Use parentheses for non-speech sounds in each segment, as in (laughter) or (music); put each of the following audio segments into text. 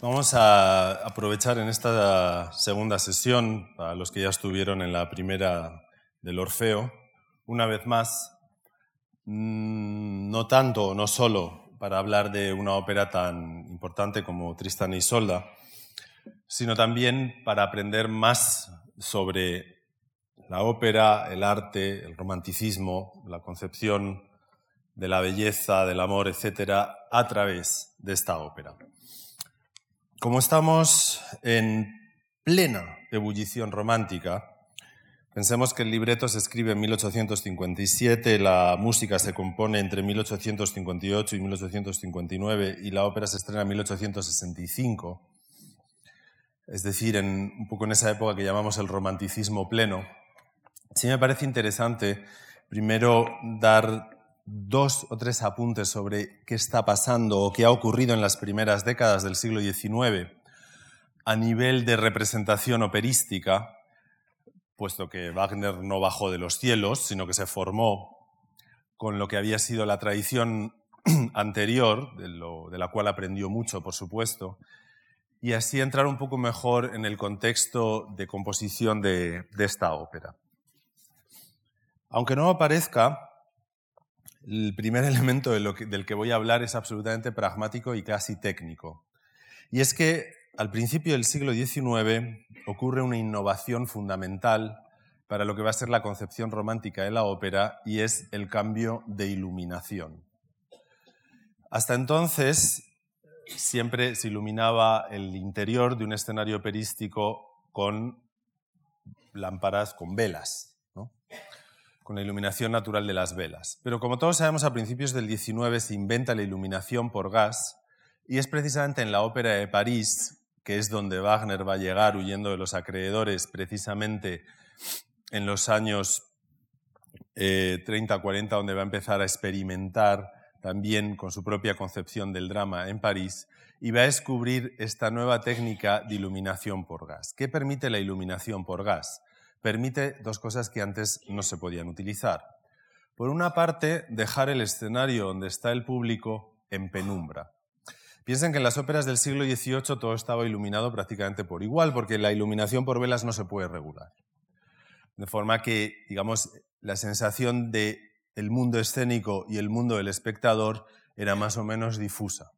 Vamos a aprovechar en esta segunda sesión, para los que ya estuvieron en la primera del Orfeo, una vez más, mm, no tanto, no solo para hablar de una ópera tan importante como Tristan y Isolda, sino también para aprender más sobre la ópera, el arte, el romanticismo, la concepción de la belleza, del amor, etcétera, a través de esta ópera. Como estamos en plena ebullición romántica, pensemos que el libreto se escribe en 1857, la música se compone entre 1858 y 1859 y la ópera se estrena en 1865, es decir, en, un poco en esa época que llamamos el romanticismo pleno. Sí me parece interesante primero dar dos o tres apuntes sobre qué está pasando o qué ha ocurrido en las primeras décadas del siglo XIX a nivel de representación operística, puesto que Wagner no bajó de los cielos, sino que se formó con lo que había sido la tradición (clears throat) anterior, de, la cual aprendió mucho, por supuesto, y así entrar un poco mejor en el contexto de composición de, esta ópera. Aunque no aparezca, el primer (laughs) elemento del que voy a hablar es absolutamente pragmático y casi técnico. Y es que al principio del siglo XIX ocurre una innovación fundamental para lo que va a ser la concepción romántica de la ópera y es el cambio de iluminación. Hasta entonces siempre se iluminaba el interior de un escenario operístico con lámparas, con velas con la iluminación natural de las velas. Pero como todos sabemos, a principios del XIX se inventa la iluminación por gas y es precisamente en la Ópera de París, que es donde Wagner va a llegar huyendo de los acreedores, precisamente en los años 30-40, eh, donde va a empezar a experimentar también con su propia concepción del drama en París, y va a descubrir esta nueva técnica de iluminación por gas. ¿Qué permite la iluminación por gas? Permite dos cosas que antes no se podían utilizar. Por una parte, dejar el escenario donde está el público en penumbra. Piensen que en las óperas del siglo XVIII todo estaba iluminado prácticamente por igual, porque la iluminación por velas no se puede regular. De forma que, digamos, la sensación de el mundo escénico y el mundo del espectador era más o menos difusa.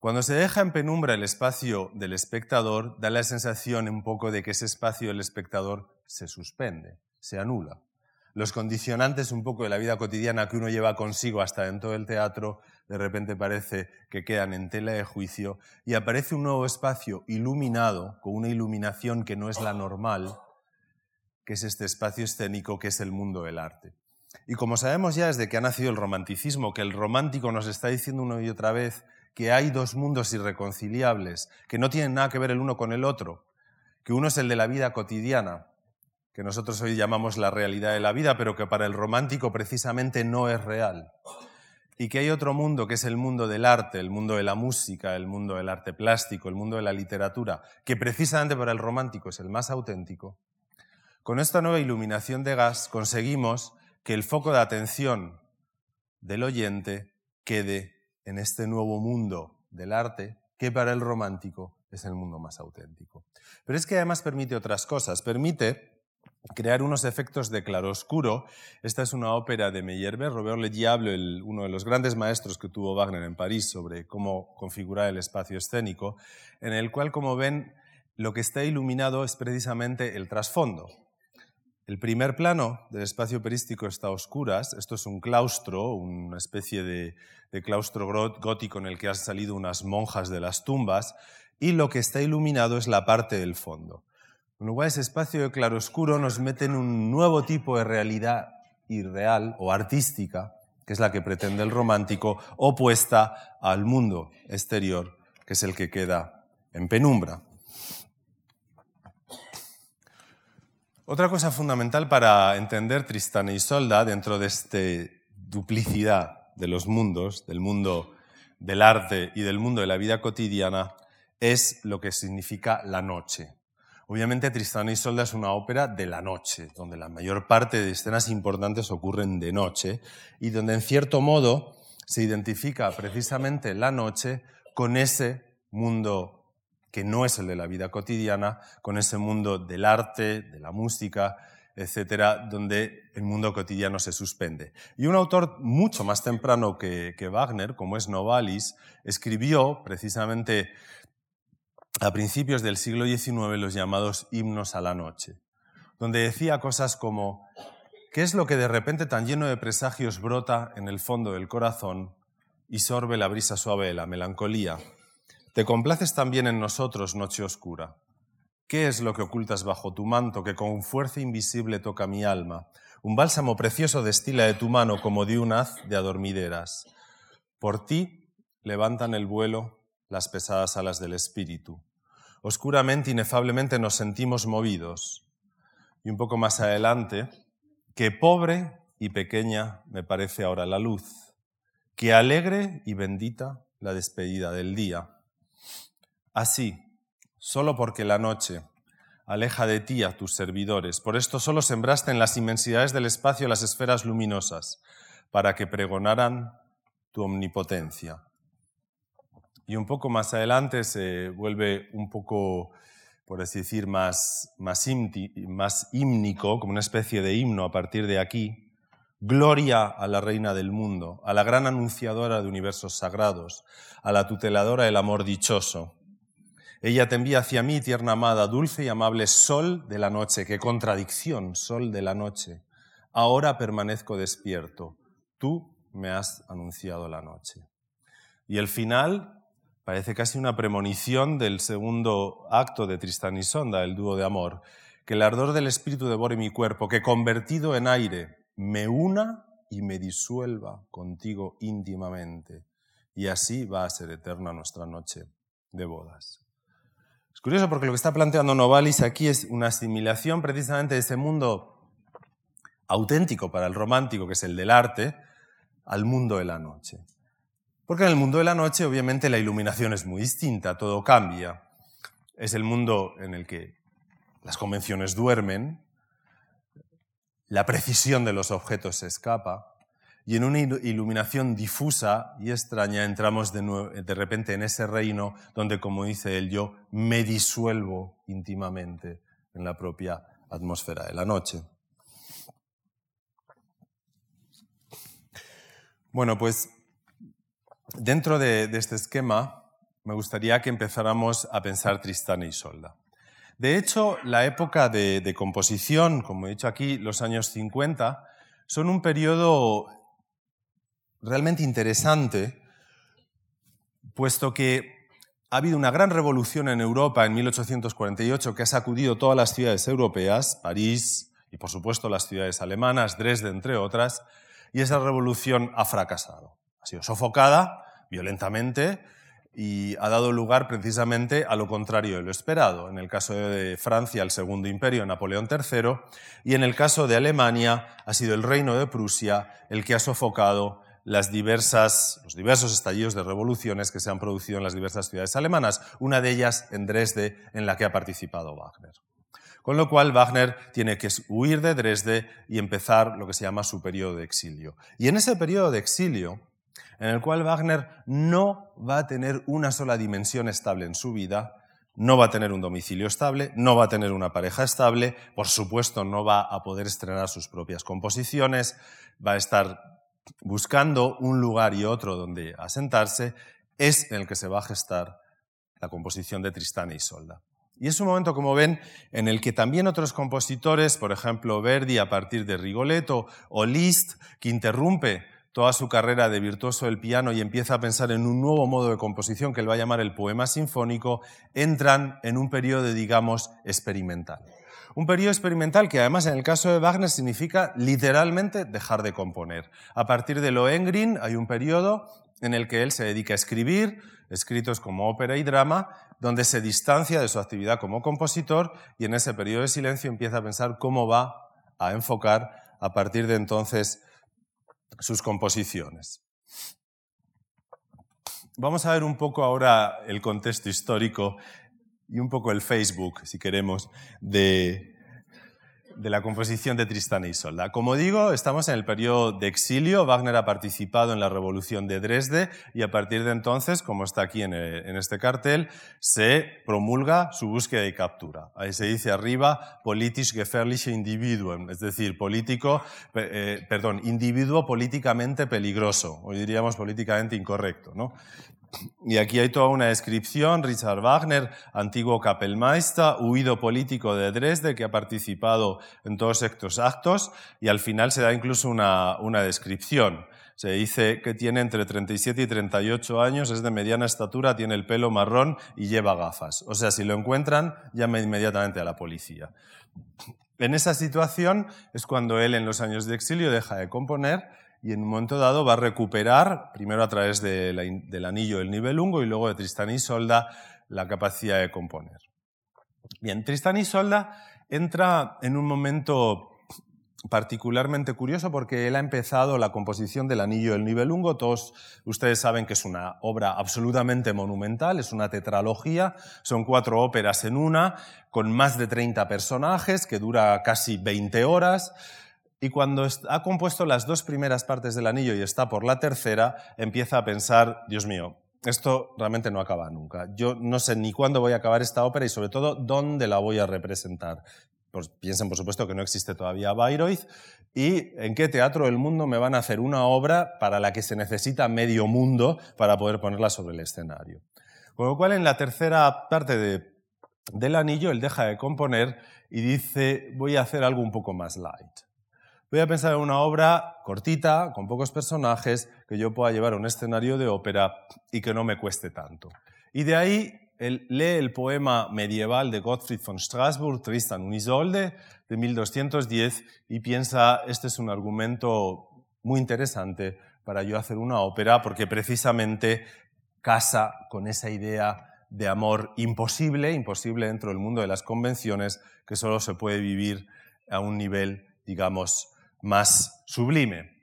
Cuando se deja en penumbra el espacio del espectador, da la sensación un poco de que ese espacio del espectador se suspende, se anula. Los condicionantes un poco de la vida cotidiana que uno lleva consigo hasta dentro del teatro, de repente parece que quedan en tela de juicio y aparece un nuevo espacio iluminado, con una iluminación que no es la normal, que es este espacio escénico que es el mundo del arte. Y como sabemos ya desde que ha nacido el romanticismo, que el romántico nos está diciendo una y otra vez que hay dos mundos irreconciliables, que no tienen nada que ver el uno con el otro, que uno es el de la vida cotidiana, que nosotros hoy llamamos la realidad de la vida, pero que para el romántico precisamente no es real. Y que hay otro mundo, que es el mundo del arte, el mundo de la música, el mundo del arte plástico, el mundo de la literatura, que precisamente para el romántico es el más auténtico. Con esta nueva iluminación de gas conseguimos que el foco de atención del oyente quede en este nuevo mundo del arte que para el romántico es el mundo más auténtico. Pero es que además permite otras cosas, permite crear unos efectos de claroscuro. Esta es una ópera de Meyerbeer, Robert Le Diable, uno de los grandes maestros que tuvo Wagner en París sobre cómo configurar el espacio escénico, en el cual, como ven, lo que está iluminado es precisamente el trasfondo, el primer plano del espacio operístico está a oscuras. Esto es un claustro, una especie de, claustro gótico en el que han salido unas monjas de las tumbas. Y lo que está iluminado es la parte del fondo. Con lo cual, ese espacio de claroscuro nos mete en un nuevo tipo de realidad irreal o artística, que es la que pretende el romántico, opuesta al mundo exterior, que es el que queda en penumbra. Otra cosa fundamental para entender Tristán y Isolda dentro de esta duplicidad de los mundos, del mundo del arte y del mundo de la vida cotidiana, es lo que significa la noche. Obviamente Tristán y Isolda es una ópera de la noche, donde la mayor parte de escenas importantes ocurren de noche y donde en cierto modo se identifica precisamente la noche con ese mundo que no es el de la vida cotidiana, con ese mundo del arte, de la música, etcétera, donde el mundo cotidiano se suspende. Y un autor mucho más temprano que, que Wagner, como es Novalis, escribió precisamente a principios del siglo XIX los llamados himnos a la noche, donde decía cosas como, ¿qué es lo que de repente tan lleno de presagios brota en el fondo del corazón y sorbe la brisa suave de la melancolía? Te complaces también en nosotros, noche oscura. ¿Qué es lo que ocultas bajo tu manto que con fuerza invisible toca mi alma? Un bálsamo precioso destila de tu mano como de un haz de adormideras. Por ti levantan el vuelo las pesadas alas del espíritu. Oscuramente, inefablemente nos sentimos movidos. Y un poco más adelante, que pobre y pequeña me parece ahora la luz, que alegre y bendita la despedida del día. Así, solo porque la noche aleja de ti a tus servidores. Por esto solo sembraste en las inmensidades del espacio las esferas luminosas, para que pregonaran tu omnipotencia. Y un poco más adelante se vuelve un poco, por así decir, más, más, más hímnico, como una especie de himno a partir de aquí. Gloria a la Reina del mundo, a la gran anunciadora de universos sagrados, a la tuteladora del amor dichoso ella te envía hacia mí, tierna amada, dulce y amable sol de la noche. Qué contradicción, sol de la noche. Ahora permanezco despierto. Tú me has anunciado la noche. Y el final parece casi una premonición del segundo acto de Tristán y Sonda, el dúo de amor. Que el ardor del espíritu devore mi cuerpo, que convertido en aire me una y me disuelva contigo íntimamente. Y así va a ser eterna nuestra noche de bodas. Es curioso porque lo que está planteando Novalis aquí es una asimilación precisamente de ese mundo auténtico para el romántico, que es el del arte, al mundo de la noche. Porque en el mundo de la noche, obviamente, la iluminación es muy distinta, todo cambia. Es el mundo en el que las convenciones duermen, la precisión de los objetos se escapa, y en una iluminación difusa y extraña entramos de, repente en ese reino donde, como dice él, yo me disuelvo íntimamente en la propia atmósfera de la noche. Bueno, pues dentro de, este esquema me gustaría que empezáramos a pensar Tristán y Isolda. De hecho, la época de, de composición, como he dicho aquí, los años 50, son un periodo realmente interesante, puesto que ha habido una gran revolución en Europa en 1848 que ha sacudido todas las ciudades europeas, París y por supuesto las ciudades alemanas, Dresde entre otras, y esa revolución ha fracasado. Ha sido sofocada violentamente y ha dado lugar precisamente a lo contrario de lo esperado. En el caso de Francia, el Segundo Imperio, Napoleón III, y en el caso de Alemania ha sido el Reino de Prusia el que ha sofocado las diversas, los diversos estallidos de revoluciones que se han producido en las diversas ciudades alemanas, una de ellas en Dresde, en la que ha participado Wagner. Con lo cual, Wagner tiene que huir de Dresde y empezar lo que se llama su periodo de exilio. Y en ese periodo de exilio, en el cual Wagner no va a tener una sola dimensión estable en su vida, no va a tener un domicilio estable, no va a tener una pareja estable, por supuesto no va a poder estrenar sus propias composiciones, va a estar buscando un lugar y otro donde asentarse, es en el que se va a gestar la composición de Tristán y Isolda. Y es un momento, como ven, en el que también otros compositores, por ejemplo Verdi a partir de Rigoletto o Liszt, que interrumpe toda su carrera de virtuoso del piano y empieza a pensar en un nuevo modo de composición que él va a llamar el poema sinfónico, entran en un periodo, digamos, experimental. Un periodo experimental que además en el caso de Wagner significa literalmente dejar de componer. A partir de Lohengrin hay un periodo en el que él se dedica a escribir escritos como ópera y drama, donde se distancia de su actividad como compositor y en ese periodo de silencio empieza a pensar cómo va a enfocar a partir de entonces sus composiciones. Vamos a ver un poco ahora el contexto histórico y un poco el Facebook, si queremos, de, la composición de Tristán y Isolda. Como digo, estamos en el periodo de exilio. Wagner ha participado en la revolución de Dresde y a partir de entonces, como está aquí en, este cartel, se promulga su búsqueda y captura. Ahí se dice arriba, politisch gefährliche Individuum, es decir, político, eh, perdón, individuo políticamente peligroso, hoy diríamos políticamente incorrecto. ¿no? Y aquí hay toda una descripción, Richard Wagner, antiguo Kapellmeister, huido político de Dresde, que ha participado en todos estos actos, y al final se da incluso una, una descripción. Se dice que tiene entre 37 y 38 años, es de mediana estatura, tiene el pelo marrón y lleva gafas. O sea, si lo encuentran, llame inmediatamente a la policía. En esa situación es cuando él en los años de exilio deja de componer y en un momento dado va a recuperar, primero a través del anillo del Nibelungo y luego de Tristán y Solda, la capacidad de componer. Bien, Tristán y Solda entra en un momento particularmente curioso porque él ha empezado la composición del Anillo del Nibelungo. Todos ustedes saben que es una obra absolutamente monumental, es una tetralogía, son cuatro óperas en una, con más de 30 personajes, que dura casi 20 horas. Y cuando ha compuesto las dos primeras partes del anillo y está por la tercera, empieza a pensar, Dios mío, esto realmente no acaba nunca. Yo no sé ni cuándo voy a acabar esta ópera y sobre todo dónde la voy a representar. Pues piensen, por supuesto, que no existe todavía Bayreuth y en qué teatro del mundo me van a hacer una obra para la que se necesita medio mundo para poder ponerla sobre el escenario. Con lo cual, en la tercera parte del anillo, él deja de componer y dice, voy a hacer algo un poco más light voy a pensar en una obra cortita, con pocos personajes, que yo pueda llevar a un escenario de ópera y que no me cueste tanto. Y de ahí él lee el poema medieval de Gottfried von Strasbourg, Tristan und Isolde, de 1210, y piensa, este es un argumento muy interesante para yo hacer una ópera, porque precisamente casa con esa idea de amor imposible, imposible dentro del mundo de las convenciones, que solo se puede vivir a un nivel, digamos, más sublime.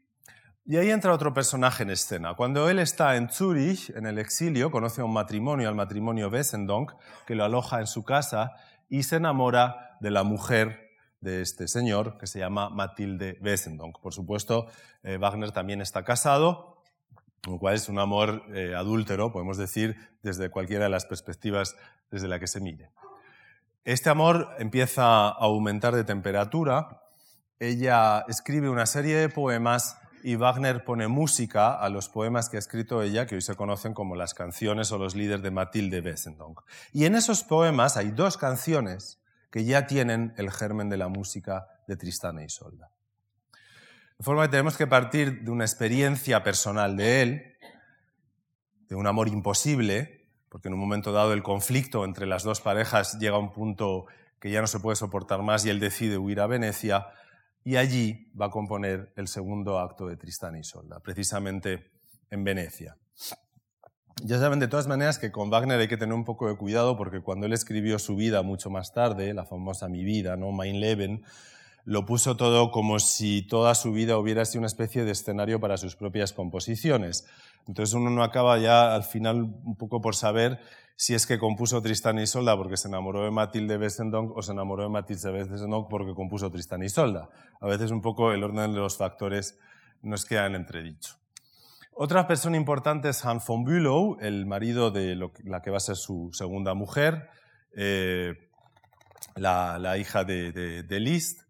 Y ahí entra otro personaje en escena. Cuando él está en Zúrich, en el exilio, conoce a un matrimonio, al matrimonio Wessendonck, que lo aloja en su casa y se enamora de la mujer de este señor, que se llama Matilde Wessendonck. Por supuesto, eh, Wagner también está casado, lo cual es un amor eh, adúltero, podemos decir, desde cualquiera de las perspectivas desde la que se mire. Este amor empieza a aumentar de temperatura ella escribe una serie de poemas y Wagner pone música a los poemas que ha escrito ella, que hoy se conocen como las canciones o los líderes de Matilde Wessendonck. Y en esos poemas hay dos canciones que ya tienen el germen de la música de Tristán e Isolda. De forma que tenemos que partir de una experiencia personal de él, de un amor imposible, porque en un momento dado el conflicto entre las dos parejas llega a un punto que ya no se puede soportar más y él decide huir a Venecia, y allí va a componer el segundo acto de Tristán y Solda, precisamente en Venecia. Ya saben de todas maneras que con Wagner hay que tener un poco de cuidado porque cuando él escribió su vida mucho más tarde, la famosa Mi vida, ¿no? Mein Leben, lo puso todo como si toda su vida hubiera sido una especie de escenario para sus propias composiciones. Entonces uno no acaba ya al final un poco por saber si es que compuso Tristán y Solda porque se enamoró de Matilde Westendonck o se enamoró de Matilde Westendonck porque compuso Tristán y Solda. A veces un poco el orden de los factores nos queda en entredicho. Otra persona importante es Hans von Bülow, el marido de la que va a ser su segunda mujer, eh, la, hija de Liszt.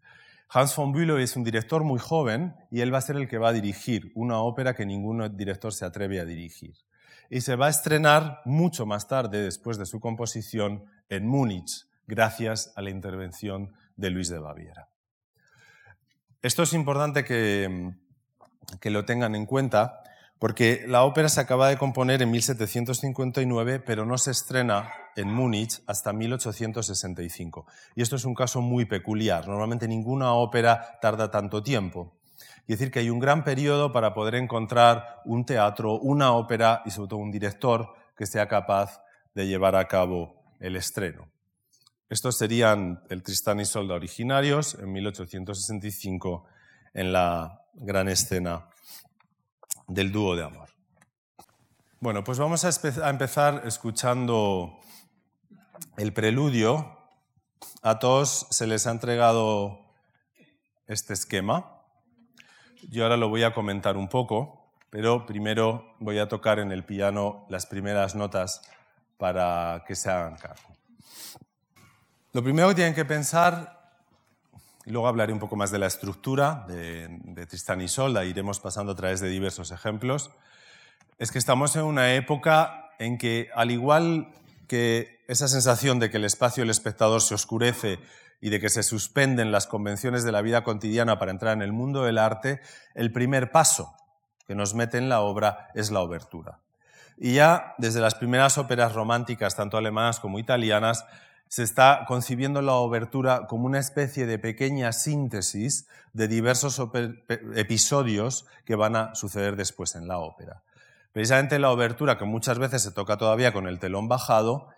Hans von Bülow es un director muy joven y él va a ser el que va a dirigir una ópera que ningún director se atreve a dirigir y se va a estrenar mucho más tarde, después de su composición, en Múnich, gracias a la intervención de Luis de Baviera. Esto es importante que, que lo tengan en cuenta porque la ópera se acaba de componer en 1759, pero no se estrena en Múnich hasta 1865. Y esto es un caso muy peculiar. Normalmente ninguna ópera tarda tanto tiempo. Y decir que hay un gran periodo para poder encontrar un teatro, una ópera y sobre todo un director que sea capaz de llevar a cabo el estreno. Estos serían el Tristán y Solda originarios en 1865 en la gran escena del dúo de amor. Bueno, pues vamos a, empezar escuchando el preludio. A todos se les ha entregado este esquema. Yo ahora lo voy a comentar un poco, pero primero voy a tocar en el piano las primeras notas para que se hagan cargo. Lo primero que tienen que pensar, y luego hablaré un poco más de la estructura de, de Tristán y Solda, iremos pasando a través de diversos ejemplos, es que estamos en una época en que, al igual que esa sensación de que el espacio del espectador se oscurece y de que se suspenden las convenciones de la vida cotidiana para entrar en el mundo del arte, el primer paso que nos mete en la obra es la obertura. Y ya desde las primeras óperas románticas, tanto alemanas como italianas, se está concibiendo la obertura como una especie de pequeña síntesis de diversos episodios que van a suceder después en la ópera. Precisamente la obertura, que muchas veces se toca todavía con el telón bajado,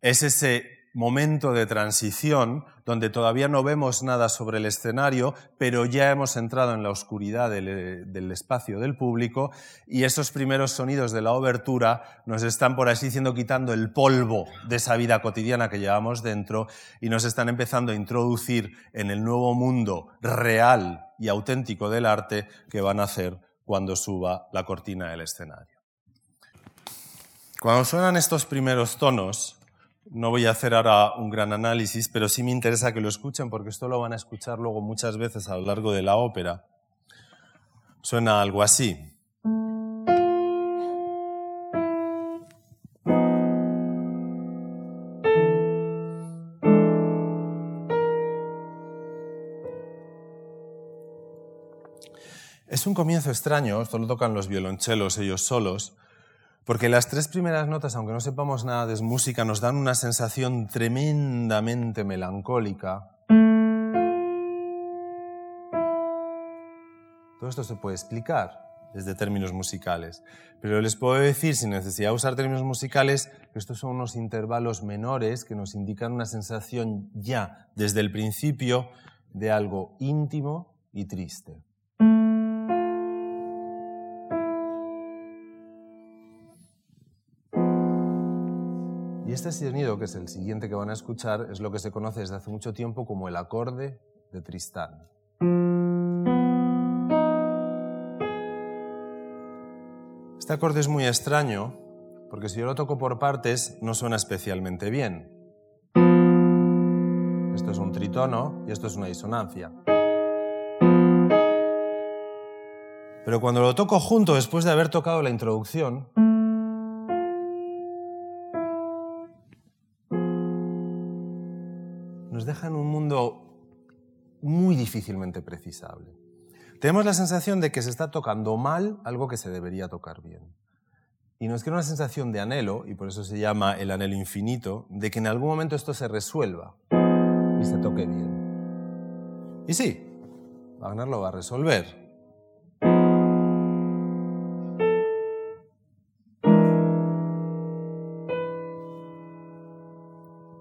es ese momento de transición donde todavía no vemos nada sobre el escenario, pero ya hemos entrado en la oscuridad del, espacio del público y esos primeros sonidos de la obertura nos están, por así diciendo, quitando el polvo de esa vida cotidiana que llevamos dentro y nos están empezando a introducir en el nuevo mundo real y auténtico del arte que van a hacer cuando suba la cortina del escenario. Cuando suenan estos primeros tonos, no voy a hacer ahora un gran análisis, pero sí me interesa que lo escuchen porque esto lo van a escuchar luego muchas veces a lo largo de la ópera. Suena algo así. Es un comienzo extraño, esto lo tocan los violonchelos ellos solos, porque las tres primeras notas, aunque no sepamos nada de música, nos dan una sensación tremendamente melancólica. Todo esto se puede explicar desde términos musicales, pero les puedo decir, sin necesidad de usar términos musicales, que estos son unos intervalos menores que nos indican una sensación ya desde el principio de algo íntimo y triste. Este sonido, que es el siguiente que van a escuchar, es lo que se conoce desde hace mucho tiempo como el acorde de Tristán. Este acorde es muy extraño porque si yo lo toco por partes no suena especialmente bien. Esto es un tritono y esto es una disonancia. Pero cuando lo toco junto después de haber tocado la introducción, difícilmente precisable. Tenemos la sensación de que se está tocando mal algo que se debería tocar bien. Y nos queda una sensación de anhelo, y por eso se llama el anhelo infinito, de que en algún momento esto se resuelva y se toque bien. Y sí, Wagner lo va a resolver.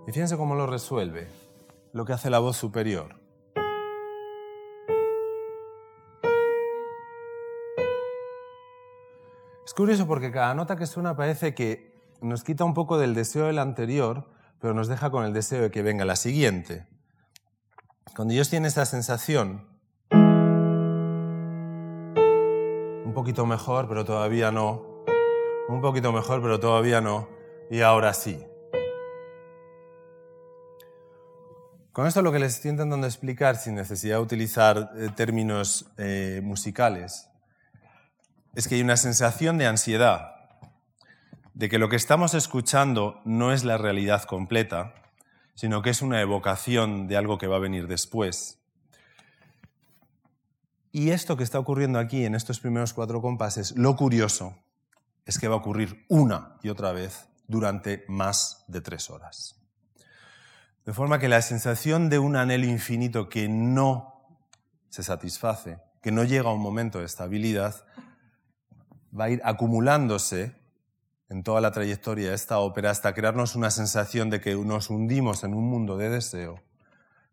Y fíjense cómo lo resuelve lo que hace la voz superior. Curioso porque cada nota que suena parece que nos quita un poco del deseo del anterior, pero nos deja con el deseo de que venga la siguiente. Cuando ellos tienen esta sensación, un poquito mejor, pero todavía no, un poquito mejor, pero todavía no, y ahora sí. Con esto lo que les estoy intentando explicar, sin necesidad de utilizar eh, términos eh, musicales, es que hay una sensación de ansiedad, de que lo que estamos escuchando no es la realidad completa, sino que es una evocación de algo que va a venir después. Y esto que está ocurriendo aquí en estos primeros cuatro compases, lo curioso es que va a ocurrir una y otra vez durante más de tres horas. De forma que la sensación de un anhelo infinito que no se satisface, que no llega a un momento de estabilidad, va a ir acumulándose en toda la trayectoria de esta ópera hasta crearnos una sensación de que nos hundimos en un mundo de deseo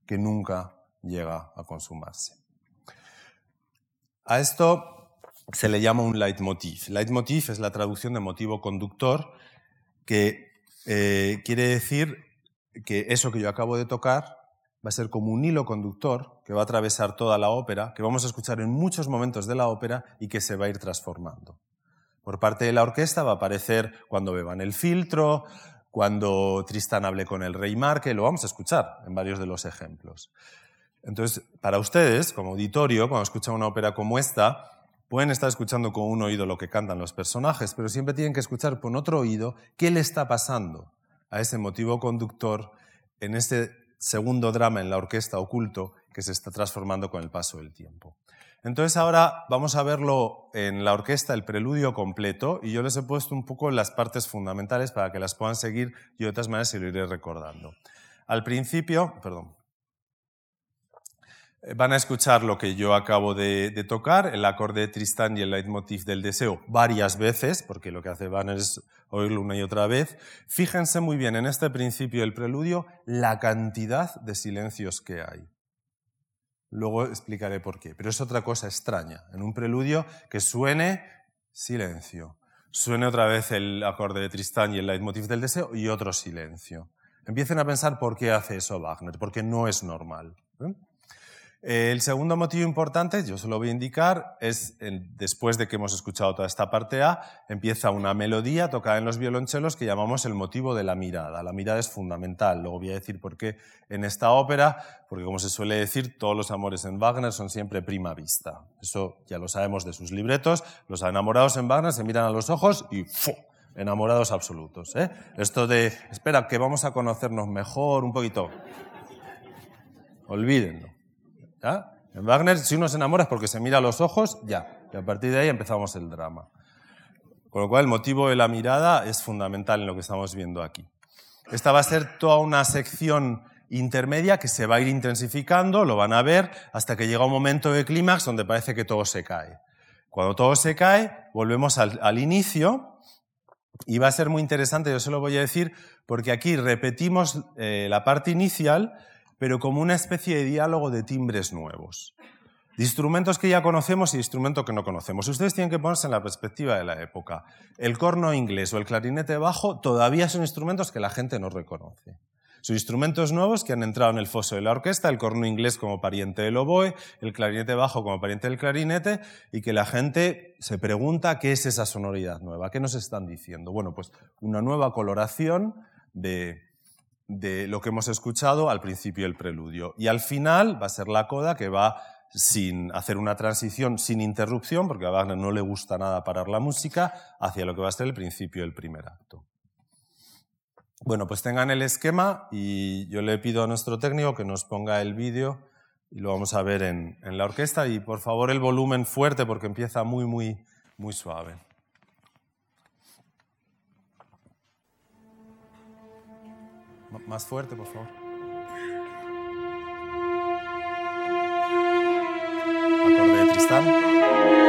que nunca llega a consumarse. A esto se le llama un leitmotiv. Leitmotiv es la traducción de motivo conductor, que eh, quiere decir que eso que yo acabo de tocar va a ser como un hilo conductor que va a atravesar toda la ópera, que vamos a escuchar en muchos momentos de la ópera y que se va a ir transformando. Por parte de la orquesta va a aparecer cuando beban el filtro, cuando Tristan hable con el rey Marque, lo vamos a escuchar en varios de los ejemplos. Entonces, para ustedes, como auditorio, cuando escuchan una ópera como esta, pueden estar escuchando con un oído lo que cantan los personajes, pero siempre tienen que escuchar con otro oído qué le está pasando a ese motivo conductor en este segundo drama en la orquesta oculto que se está transformando con el paso del tiempo. Entonces ahora vamos a verlo en la orquesta, el preludio completo, y yo les he puesto un poco las partes fundamentales para que las puedan seguir y de otras maneras se lo iré recordando. Al principio, perdón, eh, van a escuchar lo que yo acabo de, tocar, el acorde de Tristán y el leitmotiv del deseo, varias veces, porque lo que hace Van es oírlo una y otra vez. Fíjense muy bien en este principio del preludio la cantidad de silencios que hay. Luego explicaré por qué. Pero es otra cosa extraña. En un preludio que suene silencio. Suene otra vez el acorde de Tristán y el leitmotiv del deseo y otro silencio. Empiecen a pensar por qué hace eso Wagner, porque no es normal. ¿eh? El segundo motivo importante, yo se lo voy a indicar, es después de que hemos escuchado toda esta parte A, empieza una melodía tocada en los violonchelos que llamamos el motivo de la mirada. La mirada es fundamental. Luego voy a decir por qué en esta ópera, porque como se suele decir, todos los amores en Wagner son siempre prima vista. Eso ya lo sabemos de sus libretos. Los enamorados en Wagner se miran a los ojos y ¡fu! enamorados absolutos. ¿eh? Esto de, espera, que vamos a conocernos mejor, un poquito. Olvídenlo. En Wagner, si uno se enamora es porque se mira a los ojos, ya. Y a partir de ahí empezamos el drama. Con lo cual, el motivo de la mirada es fundamental en lo que estamos viendo aquí. Esta va a ser toda una sección intermedia que se va a ir intensificando, lo van a ver, hasta que llega un momento de clímax donde parece que todo se cae. Cuando todo se cae, volvemos al, inicio y va a ser muy interesante, yo se lo voy a decir, porque aquí repetimos eh, la parte inicial, pero como una especie de diálogo de timbres nuevos. De instrumentos que ya conocemos y instrumentos que no conocemos. Ustedes tienen que ponerse en la perspectiva de la época. El corno inglés o el clarinete bajo todavía son instrumentos que la gente no reconoce. Son instrumentos nuevos que han entrado en el foso de la orquesta, el corno inglés como pariente del oboe, el clarinete bajo como pariente del clarinete, y que la gente se pregunta qué es esa sonoridad nueva, qué nos están diciendo. Bueno, pues una nueva coloración de, de lo que hemos escuchado al principio del preludio. Y al final va a ser la coda que va sin hacer una transición sin interrupción, porque a Wagner no le gusta nada parar la música, hacia lo que va a ser el principio del primer acto. Bueno, pues tengan el esquema y yo le pido a nuestro técnico que nos ponga el vídeo y lo vamos a ver en, en la orquesta y por favor el volumen fuerte porque empieza muy, muy, muy suave. Más fuerte, por favor. Acorde de Tristán.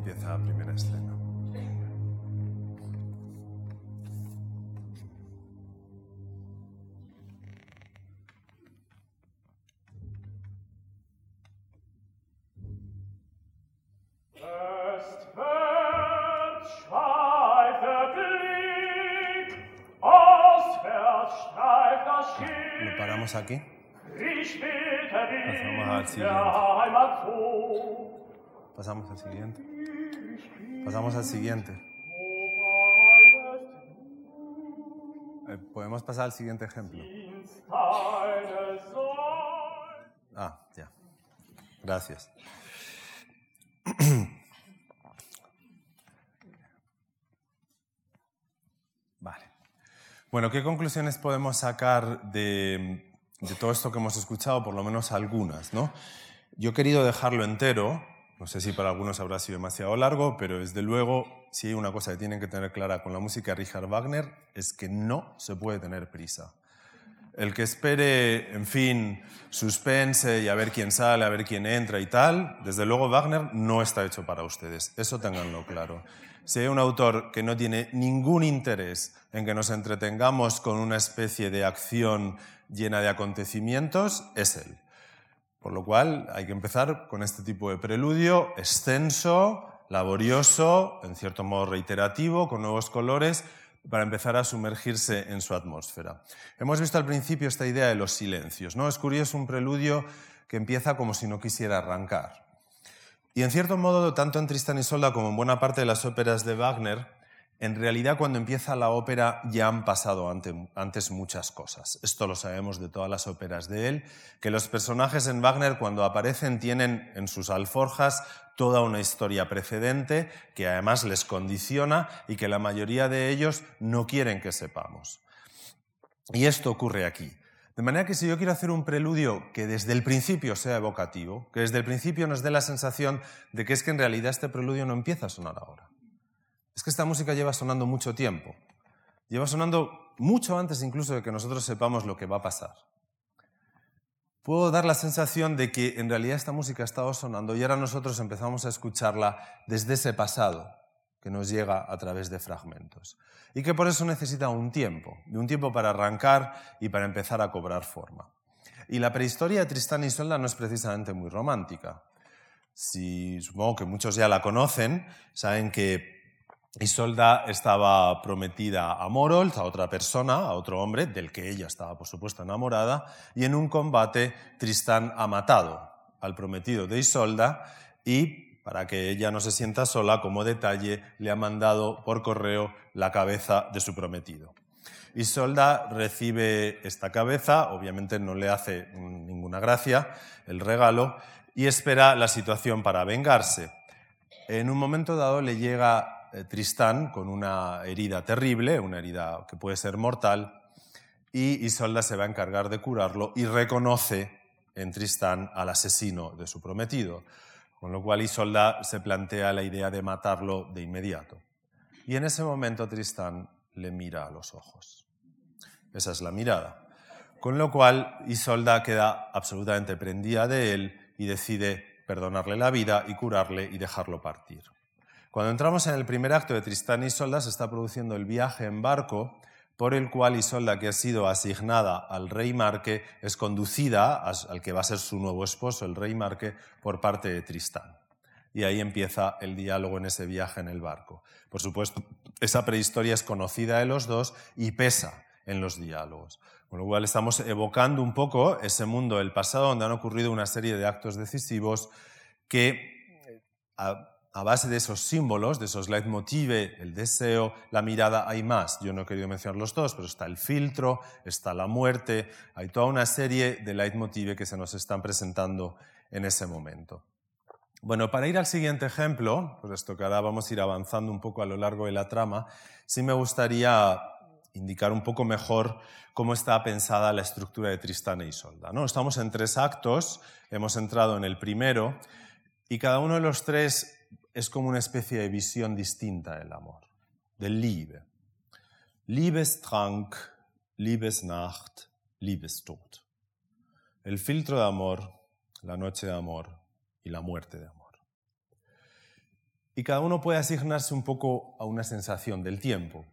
Empieza la primera escena. Lo paramos aquí. Pasamos al siguiente. Pasamos al siguiente. Pasamos al siguiente. Eh, Podemos pasar al siguiente ejemplo. Ah, ya. Gracias. (clears throat) Vale. Bueno, ¿qué conclusiones podemos sacar de, de todo esto que hemos escuchado? Por lo menos algunas, ¿no? Yo he querido dejarlo entero. No sé si para algunos habrá sido demasiado largo, pero desde luego, si hay una cosa que tienen que tener clara con la música de Richard Wagner, es que no se puede tener prisa. El que espere, en fin, suspense y a ver quién sale, a ver quién entra y tal, desde luego Wagner no está hecho para ustedes. Eso tenganlo claro. Si hay un autor que no tiene ningún interés en que nos entretengamos con una especie de acción llena de acontecimientos, es él. Por lo cual hay que empezar con este tipo de preludio extenso, laborioso, en cierto modo reiterativo, con nuevos colores, para empezar a sumergirse en su atmósfera. Hemos visto al principio esta idea de los silencios. ¿no? Es curioso un preludio que empieza como si no quisiera arrancar. Y en cierto modo, tanto en Tristan y Solda como en buena parte de las óperas de Wagner, en realidad cuando empieza la ópera ya han pasado ante- antes muchas cosas. Esto lo sabemos de todas las óperas de él, que los personajes en Wagner cuando aparecen tienen en sus alforjas toda una historia precedente que además les condiciona y que la mayoría de ellos no quieren que sepamos. Y esto ocurre aquí. De manera que si yo quiero hacer un preludio que desde el principio sea evocativo, que desde el principio nos dé la sensación de que es que en realidad este preludio no empieza a sonar ahora. Es que esta música lleva sonando mucho tiempo. Lleva sonando mucho antes incluso de que nosotros sepamos lo que va a pasar. Puedo dar la sensación de que en realidad esta música ha estado sonando y ahora nosotros empezamos a escucharla desde ese pasado que nos llega a través de fragmentos. Y que por eso necesita un tiempo, un tiempo para arrancar y para empezar a cobrar forma. Y la prehistoria de Tristán y Isolda no es precisamente muy romántica. Si, supongo que muchos ya la conocen, saben que Isolda estaba prometida a Morold, a otra persona, a otro hombre, del que ella estaba, por supuesto, enamorada, y en un combate Tristán ha matado al prometido de Isolda y, para que ella no se sienta sola, como detalle, le ha mandado por correo la cabeza de su prometido. Isolda recibe esta cabeza, obviamente no le hace ninguna gracia el regalo, y espera la situación para vengarse. En un momento dado le llega Tristán con una herida terrible, una herida que puede ser mortal, y Isolda se va a encargar de curarlo y reconoce en Tristán al asesino de su prometido, con lo cual Isolda se plantea la idea de matarlo de inmediato. Y en ese momento Tristán le mira a los ojos. Esa es la mirada. Con lo cual Isolda queda absolutamente prendida de él y decide perdonarle la vida y curarle y dejarlo partir. Cuando entramos en el primer acto de Tristán y Isolda, se está produciendo el viaje en barco por el cual Isolda, que ha sido asignada al rey Marque, es conducida al que va a ser su nuevo esposo, el rey Marque, por parte de Tristán. Y ahí empieza el diálogo en ese viaje en el barco. Por supuesto, esa prehistoria es conocida de los dos y pesa en los diálogos. Con lo cual estamos evocando un poco ese mundo del pasado donde han ocurrido una serie de actos decisivos que a base de esos símbolos, de esos leitmotiv, el deseo, la mirada, hay más. Yo no he querido mencionar los dos, pero está el filtro, está la muerte, hay toda una serie de leitmotiv que se nos están presentando en ese momento. Bueno, para ir al siguiente ejemplo, puesto que ahora vamos a ir avanzando un poco a lo largo de la trama, sí me gustaría indicar un poco mejor cómo está pensada la estructura de Tristán e Isolda. ¿no? Estamos en tres actos, hemos entrado en el primero, y cada uno de los tres es como una especie de visión distinta del amor, del Liebe. Liebestrank, Liebesnacht, Liebestod. El filtro de amor, la noche de amor y la muerte de amor. Y cada uno puede asignarse un poco a una sensación del tiempo.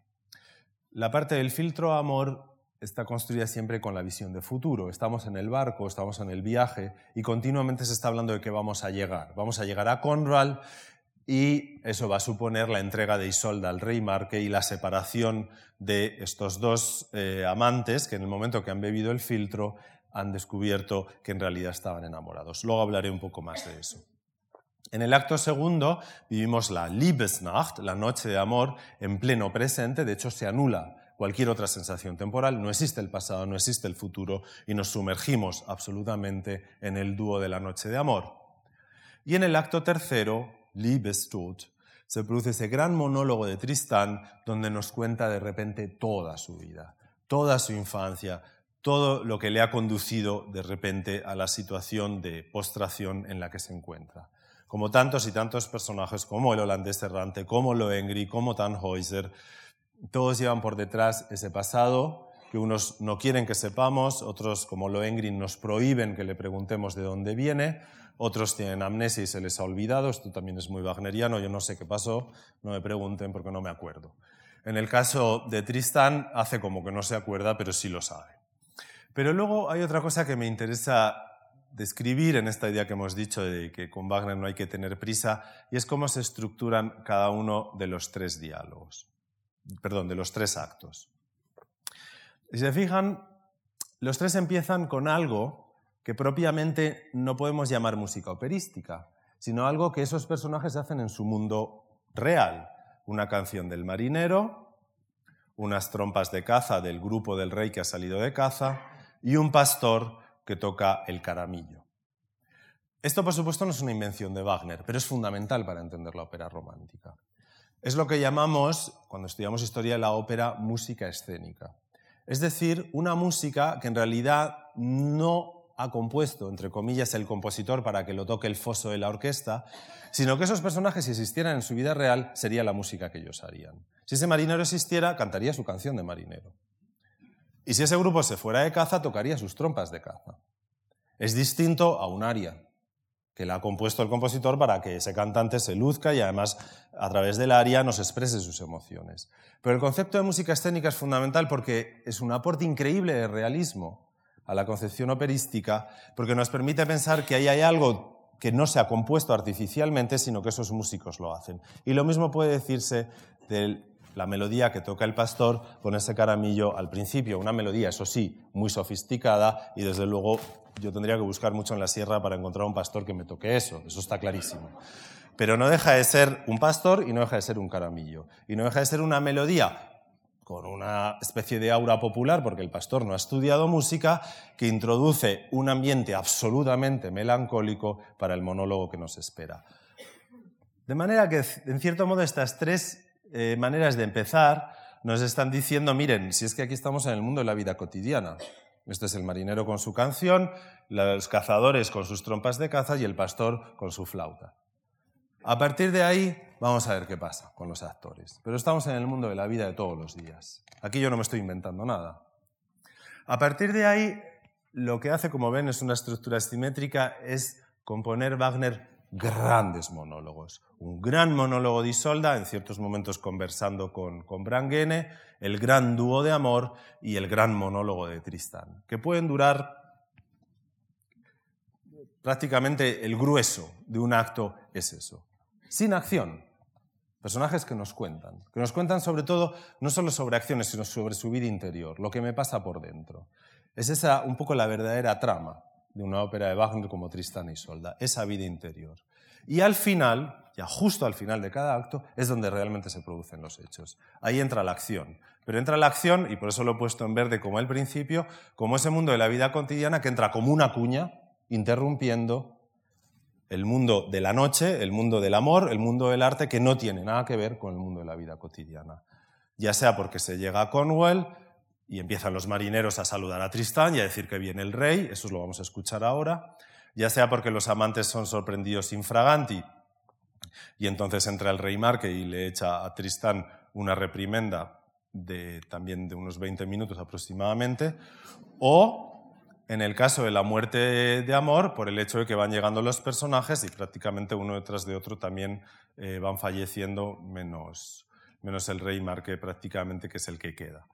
La parte del filtro de amor está construida siempre con la visión de futuro. Estamos en el barco, estamos en el viaje y continuamente se está hablando de que vamos a llegar. Vamos a llegar a Conral y eso va a suponer la entrega de Isolda al rey Marque y la separación de estos dos eh, amantes que en el momento que han bebido el filtro han descubierto que en realidad estaban enamorados. Luego hablaré un poco más de eso. En el acto segundo vivimos la Liebesnacht, la noche de amor, en pleno presente, de hecho se anula cualquier otra sensación temporal, no existe el pasado, no existe el futuro y nos sumergimos absolutamente en el dúo de la noche de amor. Y en el acto tercero Liebestod, se produce ese gran monólogo de Tristán donde nos cuenta de repente toda su vida, toda su infancia, todo lo que le ha conducido de repente a la situación de postración en la que se encuentra. Como tantos y tantos personajes como el holandés errante, como Lohengri, como Tannhäuser, todos llevan por detrás ese pasado que unos no quieren que sepamos, otros como Lohengri nos prohíben que le preguntemos de dónde viene, otros tienen amnesia y se les ha olvidado, esto también es muy wagneriano, yo no sé qué pasó, no me pregunten porque no me acuerdo. En el caso de Tristan, hace como que no se acuerda, pero sí lo sabe. Pero luego hay otra cosa que me interesa describir en esta idea que hemos dicho de que con Wagner no hay que tener prisa, y es cómo se estructuran cada uno de los tres diálogos, perdón, de los tres actos. Si se fijan, los tres empiezan con algo que propiamente no podemos llamar música operística, sino algo que esos personajes hacen en su mundo real. Una canción del marinero, unas trompas de caza del grupo del rey que ha salido de caza y un pastor que toca el caramillo. Esto, por supuesto, no es una invención de Wagner, pero es fundamental para entender la ópera romántica. Es lo que llamamos, cuando estudiamos historia de la ópera, música escénica. Es decir, una música que en realidad no ha compuesto, entre comillas, el compositor para que lo toque el foso de la orquesta, sino que esos personajes, si existieran en su vida real, sería la música que ellos harían. Si ese marinero existiera, cantaría su canción de marinero. Y si ese grupo se fuera de caza, tocaría sus trompas de caza. Es distinto a un aria, que la ha compuesto el compositor para que ese cantante se luzca y además a través del aria nos exprese sus emociones. Pero el concepto de música escénica es fundamental porque es un aporte increíble de realismo a la concepción operística porque nos permite pensar que ahí hay algo que no se ha compuesto artificialmente, sino que esos músicos lo hacen. Y lo mismo puede decirse de la melodía que toca el pastor con ese caramillo al principio, una melodía, eso sí, muy sofisticada y desde luego yo tendría que buscar mucho en la sierra para encontrar un pastor que me toque eso, eso está clarísimo. Pero no deja de ser un pastor y no deja de ser un caramillo. Y no deja de ser una melodía con una especie de aura popular, porque el pastor no ha estudiado música, que introduce un ambiente absolutamente melancólico para el monólogo que nos espera. De manera que, en cierto modo, estas tres eh, maneras de empezar nos están diciendo, miren, si es que aquí estamos en el mundo de la vida cotidiana. Este es el marinero con su canción, los cazadores con sus trompas de caza y el pastor con su flauta. A partir de ahí, vamos a ver qué pasa con los actores. Pero estamos en el mundo de la vida de todos los días. Aquí yo no me estoy inventando nada. A partir de ahí, lo que hace, como ven, es una estructura simétrica, es componer Wagner grandes monólogos. Un gran monólogo de Isolda, en ciertos momentos conversando con, con Brangene, el gran dúo de amor y el gran monólogo de Tristán, que pueden durar prácticamente el grueso de un acto es eso sin acción. Personajes que nos cuentan, que nos cuentan sobre todo no solo sobre acciones, sino sobre su vida interior, lo que me pasa por dentro. Es esa un poco la verdadera trama de una ópera de Wagner como Tristán y Solda, esa vida interior. Y al final, ya justo al final de cada acto, es donde realmente se producen los hechos. Ahí entra la acción. Pero entra la acción, y por eso lo he puesto en verde como el principio, como ese mundo de la vida cotidiana que entra como una cuña, interrumpiendo el mundo de la noche, el mundo del amor, el mundo del arte, que no tiene nada que ver con el mundo de la vida cotidiana. Ya sea porque se llega a Cornwall y empiezan los marineros a saludar a Tristán y a decir que viene el rey, eso lo vamos a escuchar ahora, ya sea porque los amantes son sorprendidos infraganti y entonces entra el rey Marque y le echa a Tristán una reprimenda de también de unos 20 minutos aproximadamente, o en el caso de la muerte de amor, por el hecho de que van llegando los personajes y prácticamente uno detrás de otro también eh, van falleciendo, menos, menos el rey Marque prácticamente, que es el que queda.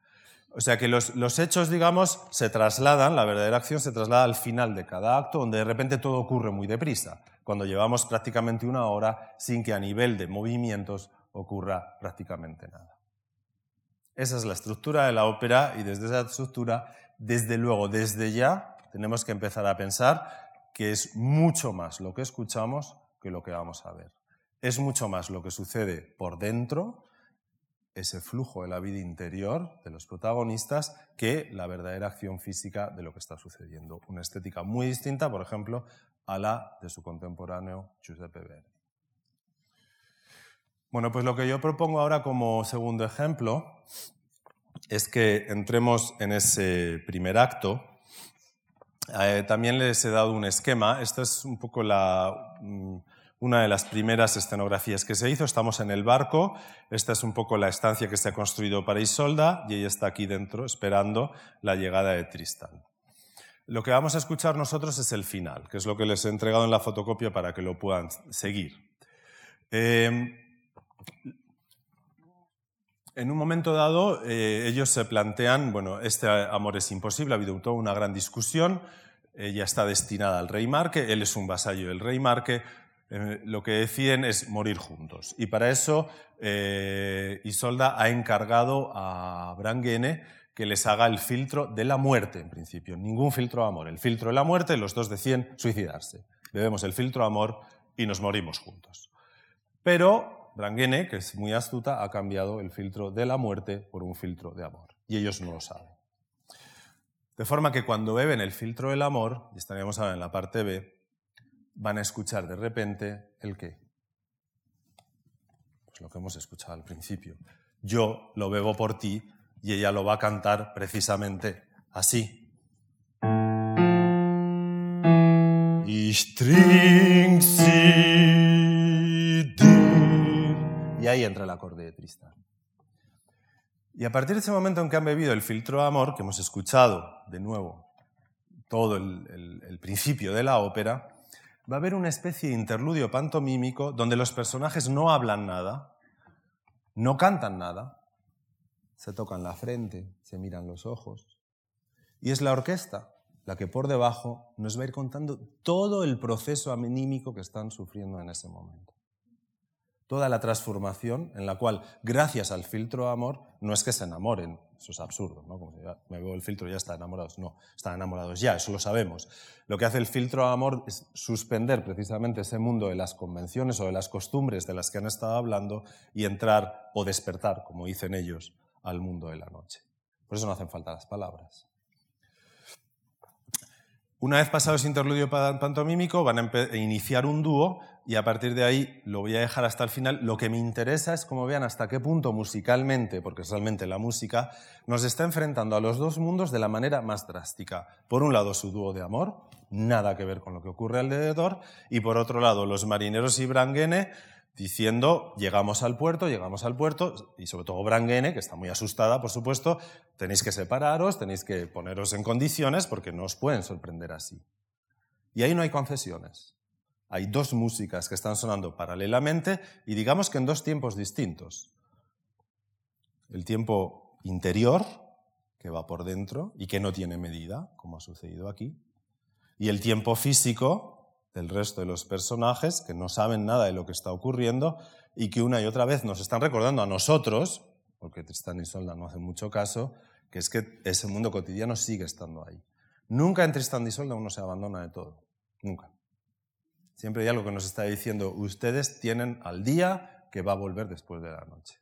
O sea que los, los, hechos, digamos, se trasladan, la verdadera acción se traslada al final de cada acto, donde de repente todo ocurre muy deprisa, cuando llevamos prácticamente una hora sin que a nivel de movimientos ocurra prácticamente nada. Esa es la estructura de la ópera y desde esa estructura desde luego, desde ya tenemos que empezar a pensar que es mucho más lo que escuchamos que lo que vamos a ver. Es mucho más lo que sucede por dentro, ese flujo de la vida interior de los protagonistas, que la verdadera acción física de lo que está sucediendo. Una estética muy distinta, por ejemplo, a la de su contemporáneo Giuseppe Verdi. Bueno, pues lo que yo propongo ahora como segundo ejemplo es que entremos en ese primer acto. Eh, también les he dado un esquema. Esta es un poco mm, una de las primeras escenografías que se hizo. Estamos en el barco. Esta es un poco la estancia que se ha construido para Isolda y ella está aquí dentro esperando la llegada de Tristán. Lo que vamos a escuchar nosotros es el final, que es lo que les he entregado en la fotocopia para que lo puedan seguir. Eh, en un momento dado, eh, ellos se plantean, bueno, este amor es imposible, ha habido toda una gran discusión, ella está destinada al rey Marque, él es un vasallo del rey Marque, lo que deciden es morir juntos. Y para eso eh, Isolda ha encargado a Brangene que les haga el filtro de la muerte, en principio. Ningún filtro de amor. El filtro de la muerte, los dos deciden suicidarse. Bebemos el filtro de amor y nos morimos juntos. Pero Brangene, que es muy astuta, ha cambiado el filtro de la muerte por un filtro de amor. Y ellos no lo saben. De forma que cuando beben el filtro del amor, y estaríamos ahora en la parte B, van a escuchar de repente el qué. Pues lo que hemos escuchado al principio. Yo lo bebo por ti y ella lo va a cantar precisamente así. Y ahí entra el acorde de Tristán. Y a partir de ese momento en que han bebido el filtro de amor, que hemos escuchado de nuevo todo el, el principio de la ópera, va a haber una especie de interludio pantomímico donde los personajes no hablan nada, no cantan nada, se tocan la frente, se miran los ojos. Y es la orquesta la que por debajo nos va a ir contando todo el proceso anímico que están sufriendo en ese momento. Toda la transformación en la cual, gracias al filtro amor, no es que se enamoren, eso es absurdo, ¿no? Como si ya me veo el filtro y ya están enamorados. No, están enamorados ya, eso lo sabemos. Lo que hace el filtro amor es suspender precisamente ese mundo de las convenciones o de las costumbres de las que han estado hablando y entrar o despertar, como dicen ellos, al mundo de la noche. Por eso no hacen falta las palabras. Una vez pasado ese interludio pantomímico, van a iniciar un dúo y a partir de ahí lo voy a dejar hasta el final. Lo que me interesa es como vean hasta qué punto musicalmente, porque realmente la música, nos está enfrentando a los dos mundos de la manera más drástica. Por un lado, su dúo de amor, nada que ver con lo que ocurre alrededor, y por otro lado, los marineros y Branguene diciendo, llegamos al puerto, llegamos al puerto, y sobre todo Branguene, que está muy asustada, por supuesto, tenéis que separaros, tenéis que poneros en condiciones porque no os pueden sorprender así. Y ahí no hay concesiones. Hay dos músicas que están sonando paralelamente y digamos que en dos tiempos distintos. El tiempo interior, que va por dentro y que no tiene medida, como ha sucedido aquí, y el tiempo físico, del resto de los personajes que no saben nada de lo que está ocurriendo y que una y otra vez nos están recordando a nosotros, porque Tristán y Solda no hacen mucho caso, que es que ese mundo cotidiano sigue estando ahí. Nunca en Tristán y Solda uno se abandona de todo, nunca. Siempre hay algo que nos está diciendo, ustedes tienen al día que va a volver después de la noche.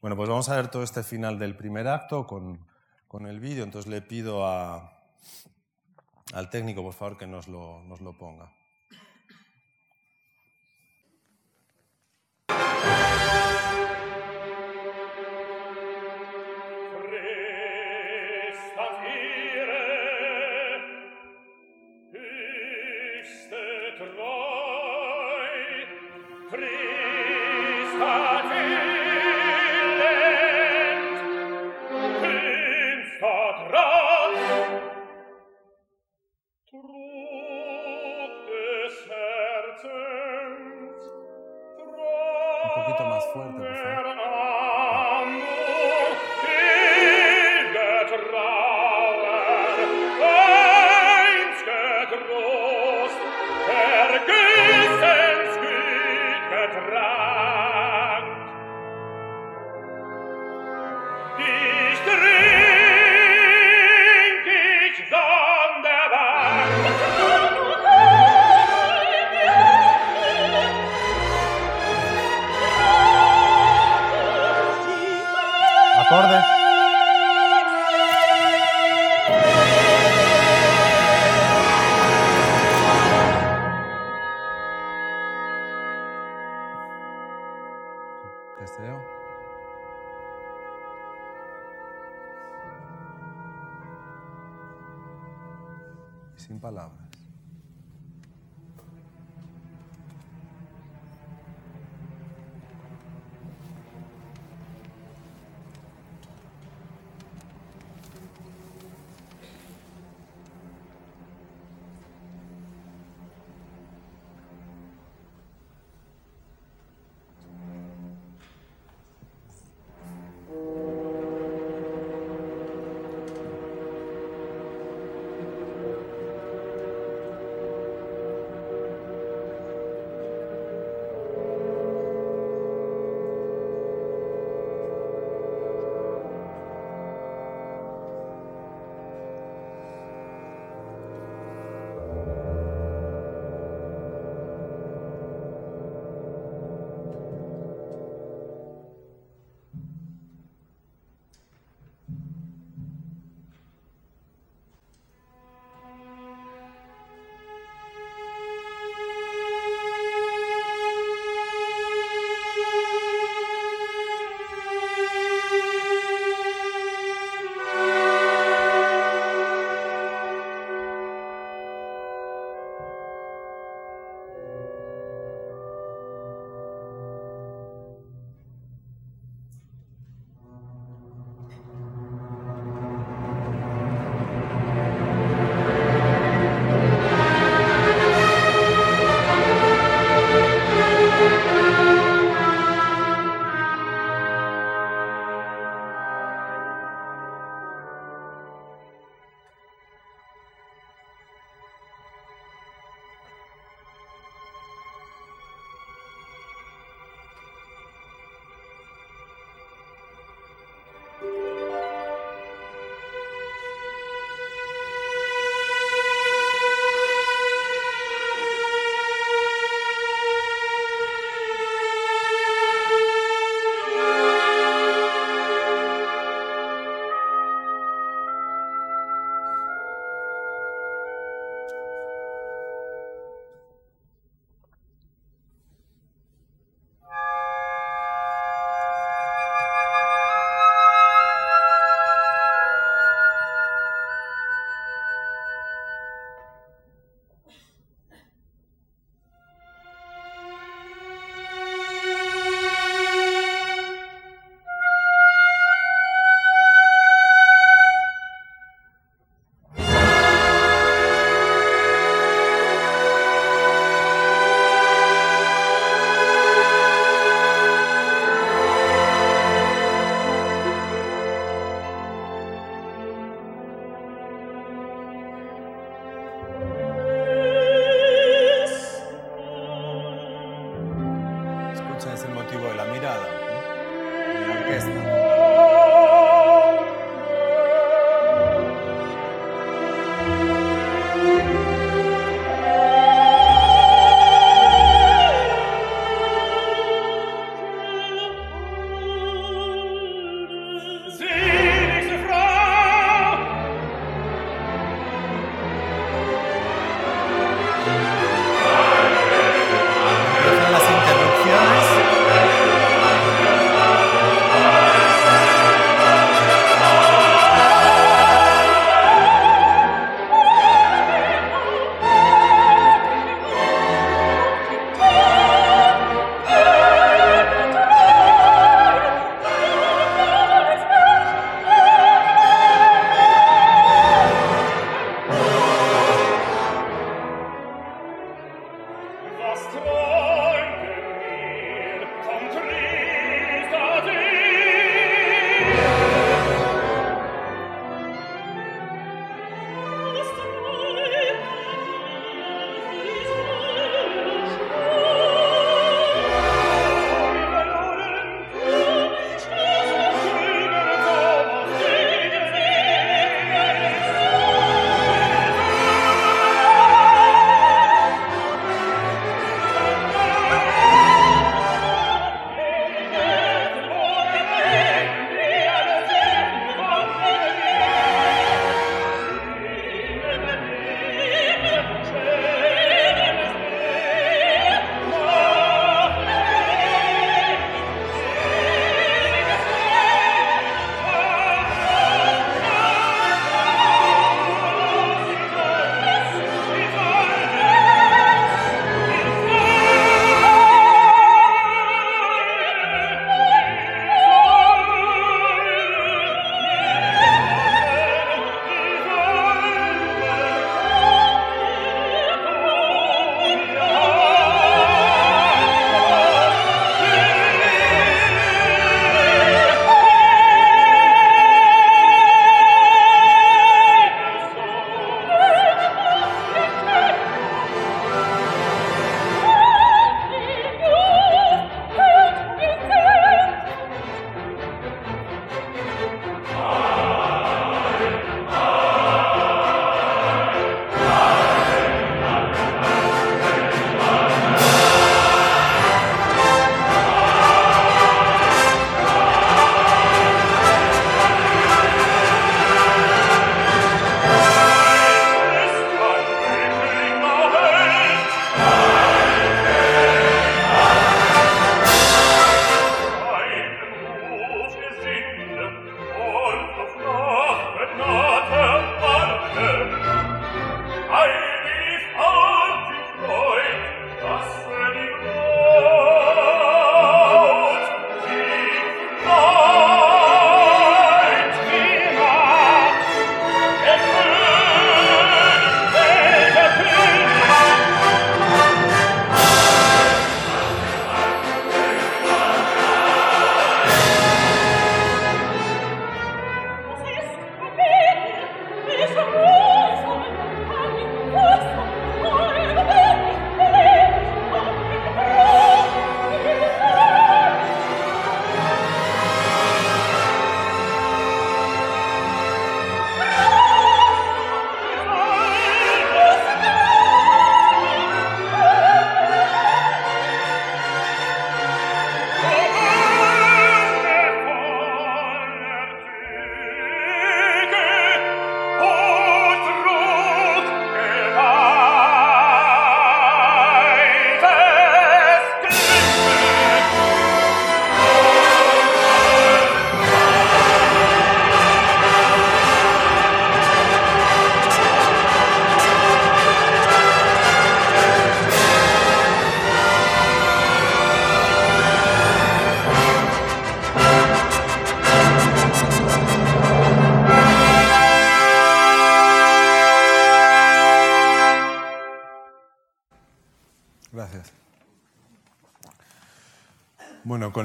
Bueno, pues vamos a ver todo este final del primer acto con, con el vídeo, entonces le pido a, al técnico, por favor, que nos lo, nos lo ponga.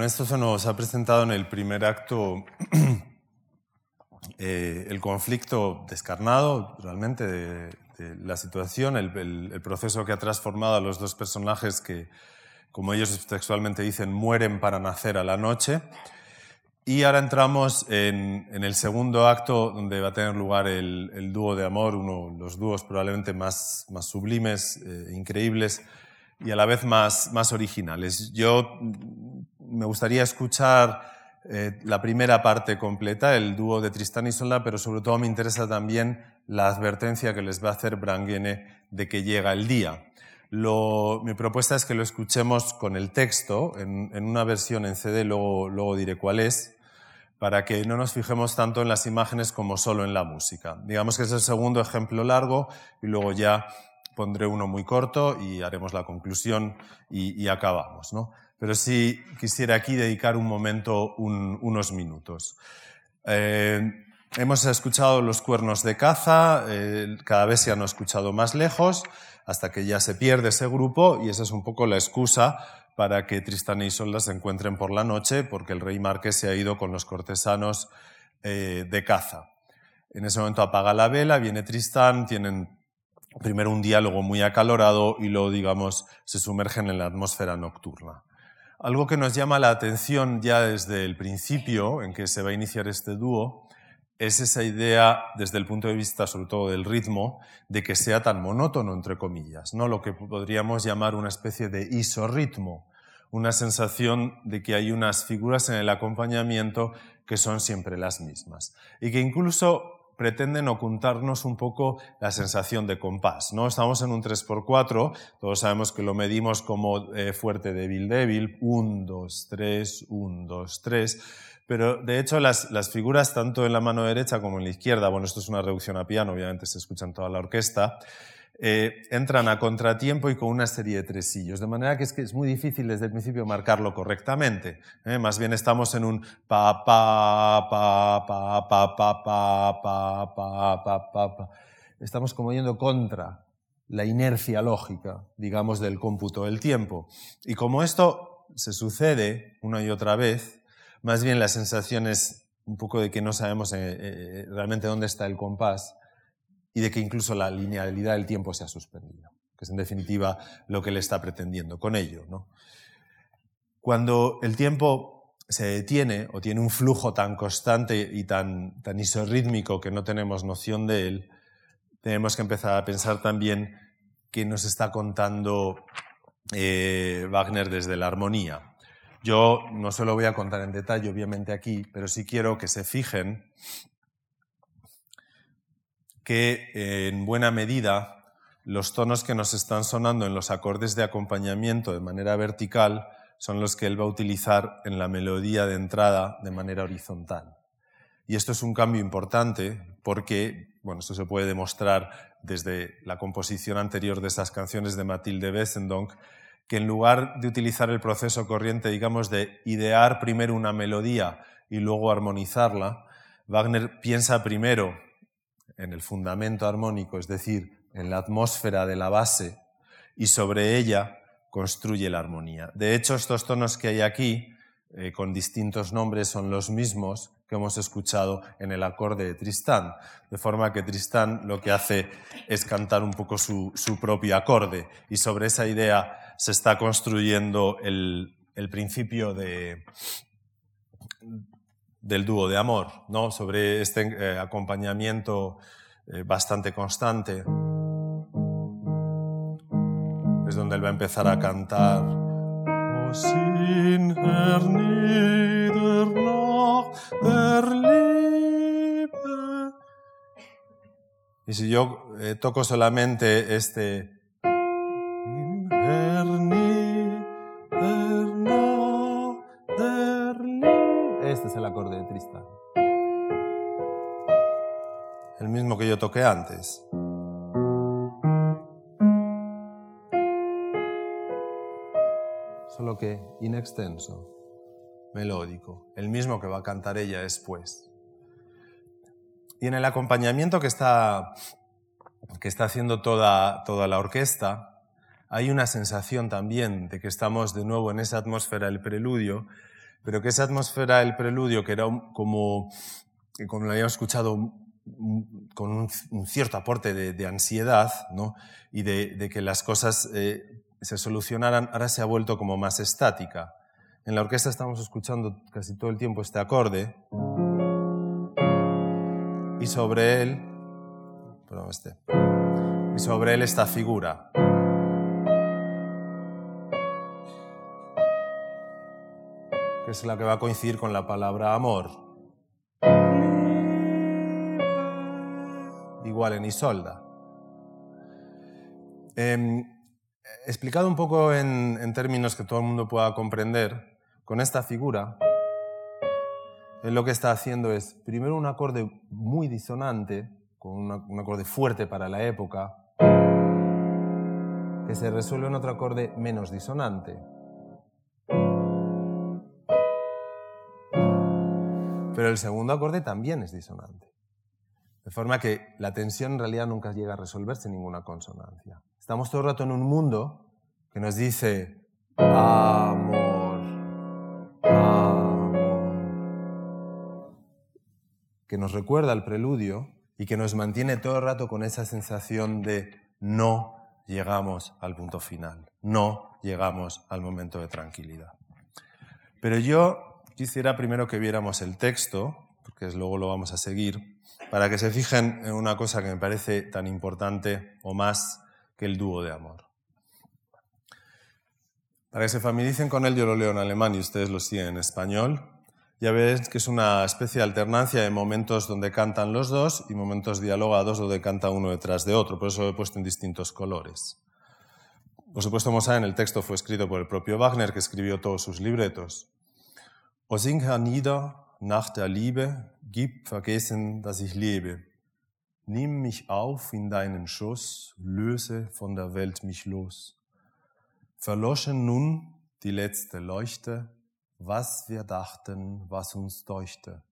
Esto se nos ha presentado en el primer acto (clears throat) eh, el conflicto descarnado realmente de, de la situación, el, el- el proceso que ha transformado a los dos personajes que, como ellos textualmente dicen, mueren para nacer a la noche. Y ahora entramos en, en el segundo acto donde va a tener lugar el, el dúo de amor, uno de los dúos probablemente más, más sublimes, eh, increíbles y a la vez más, más originales. Yo me gustaría escuchar eh, la primera parte completa, el dúo de Tristán y Solda, pero sobre todo me interesa también la advertencia que les va a hacer Branguene de que llega el día. Mi propuesta es que lo escuchemos con el texto, en, en una versión en CD, luego, luego diré cuál es, para que no nos fijemos tanto en las imágenes como solo en la música. Digamos que es el segundo ejemplo largo y luego ya pondré uno muy corto y haremos la conclusión y, y acabamos. ¿no? Pero sí quisiera aquí dedicar un momento, un- unos minutos. Eh, hemos escuchado los cuernos de caza, eh, cada vez se han escuchado más lejos, hasta que ya se pierde ese grupo y esa es un poco la excusa para que Tristán y Isolda se encuentren por la noche, porque el rey Marqués se ha ido con los cortesanos eh, de caza. En ese momento apaga la vela, viene Tristán, tienen primero un diálogo muy acalorado y luego, digamos, se sumergen en la atmósfera nocturna. Algo que nos llama la atención ya desde el principio en que se va a iniciar este dúo es esa idea, desde el punto de vista sobre todo del ritmo, de que sea tan monótono, entre comillas, ¿no? lo que podríamos llamar una especie de isorritmo, una sensación de que hay unas figuras en el acompañamiento que son siempre las mismas y que incluso pretenden ocultarnos un poco la sensación de compás. ¿no? Estamos en un 3x4, todos sabemos que lo medimos como eh, fuerte, débil, débil, 1, 2, 3, 1, 2, 3, pero de hecho las, las figuras tanto en la mano derecha como en la izquierda, bueno, esto es una reducción a piano, obviamente se escucha en toda la orquesta, eh, entran a contratiempo y con una serie de tresillos, de manera que es, que es muy difícil desde el principio marcarlo correctamente. ¿eh? Más bien estamos en un pa pa pa pa pa pa pa pa pa pa pa pa. Estamos como yendo contra la inercia lógica, digamos, del cómputo del tiempo. Y como esto se sucede una y otra vez, más bien la sensación es un poco de que no sabemos eh, eh, realmente dónde está el compás y de que incluso la linealidad del tiempo se ha suspendido, que es en definitiva lo que le está pretendiendo con ello. ¿no? Cuando el tiempo se detiene o tiene un flujo tan constante y tan, tan isorrítmico que no tenemos noción de él, tenemos que empezar a pensar también que nos está contando eh, Wagner desde la armonía. Yo no se lo voy a contar en detalle, obviamente, aquí, pero sí quiero que se fijen que en buena medida los tonos que nos están sonando en los acordes de acompañamiento de manera vertical son los que él va a utilizar en la melodía de entrada de manera horizontal. Y esto es un cambio importante porque, bueno, esto se puede demostrar desde la composición anterior de esas canciones de Matilde Westendonck, que en lugar de utilizar el proceso corriente, digamos, de idear primero una melodía y luego armonizarla, Wagner piensa primero en el fundamento armónico, es decir, en la atmósfera de la base, y sobre ella construye la armonía. De hecho, estos tonos que hay aquí, eh, con distintos nombres, son los mismos que hemos escuchado en el acorde de Tristán, de forma que Tristán lo que hace es cantar un poco su, propio acorde, y sobre esa idea se está construyendo el principio de, del dúo de amor, ¿no? sobre este eh, acompañamiento eh, bastante constante. Es donde él va a empezar a cantar. "O sin her nieder der Liebe". Y si yo eh, toco solamente este toqué antes. Solo que inextenso, melódico, el mismo que va a cantar ella después. Y en el acompañamiento que está, que está haciendo toda, toda la orquesta, hay una sensación también de que estamos de nuevo en esa atmósfera del preludio, pero que esa atmósfera del preludio, que era como, como lo habíamos escuchado, con un, cierto aporte de, ansiedad ¿no? y de, que las cosas eh, se solucionaran, ahora se ha vuelto como más estática. En la orquesta estamos escuchando casi todo el tiempo este acorde y sobre él, perdón, este, y sobre él esta figura. que es la que va a coincidir con la palabra amor. Igual en Isolda. Em, explicado un poco en, términos que todo el mundo pueda comprender, con esta figura, él lo que está haciendo es primero un acorde muy disonante, con un acorde fuerte para la época, que se resuelve en otro acorde menos disonante. Pero el segundo acorde también es disonante. De forma que la tensión en realidad nunca llega a resolverse en ninguna consonancia. Estamos todo el rato en un mundo que nos dice amor, amor, que nos recuerda el preludio y que nos mantiene todo el rato con esa sensación de no llegamos al punto final, no llegamos al momento de tranquilidad. Pero yo quisiera primero que viéramos el texto, porque luego lo vamos a seguir, para que se fijen en una cosa que me parece tan importante o más que el dúo de amor. Para que se familiaricen con él, yo lo leo en alemán y ustedes lo siguen en español. Ya ven que es una especie de alternancia de momentos donde cantan los dos y momentos dialogados donde canta uno detrás de otro. Por eso lo he puesto en distintos colores. Por supuesto, como saben, el texto fue escrito por el propio Wagner, que escribió todos sus libretos. O sing hernieder nach der Liebe, gib vergessen, dass ich lebe. Nimm mich auf in deinen Schuss, löse von der Welt mich los. Verloschen nun die letzte Leuchte, was wir dachten, was uns deuchte.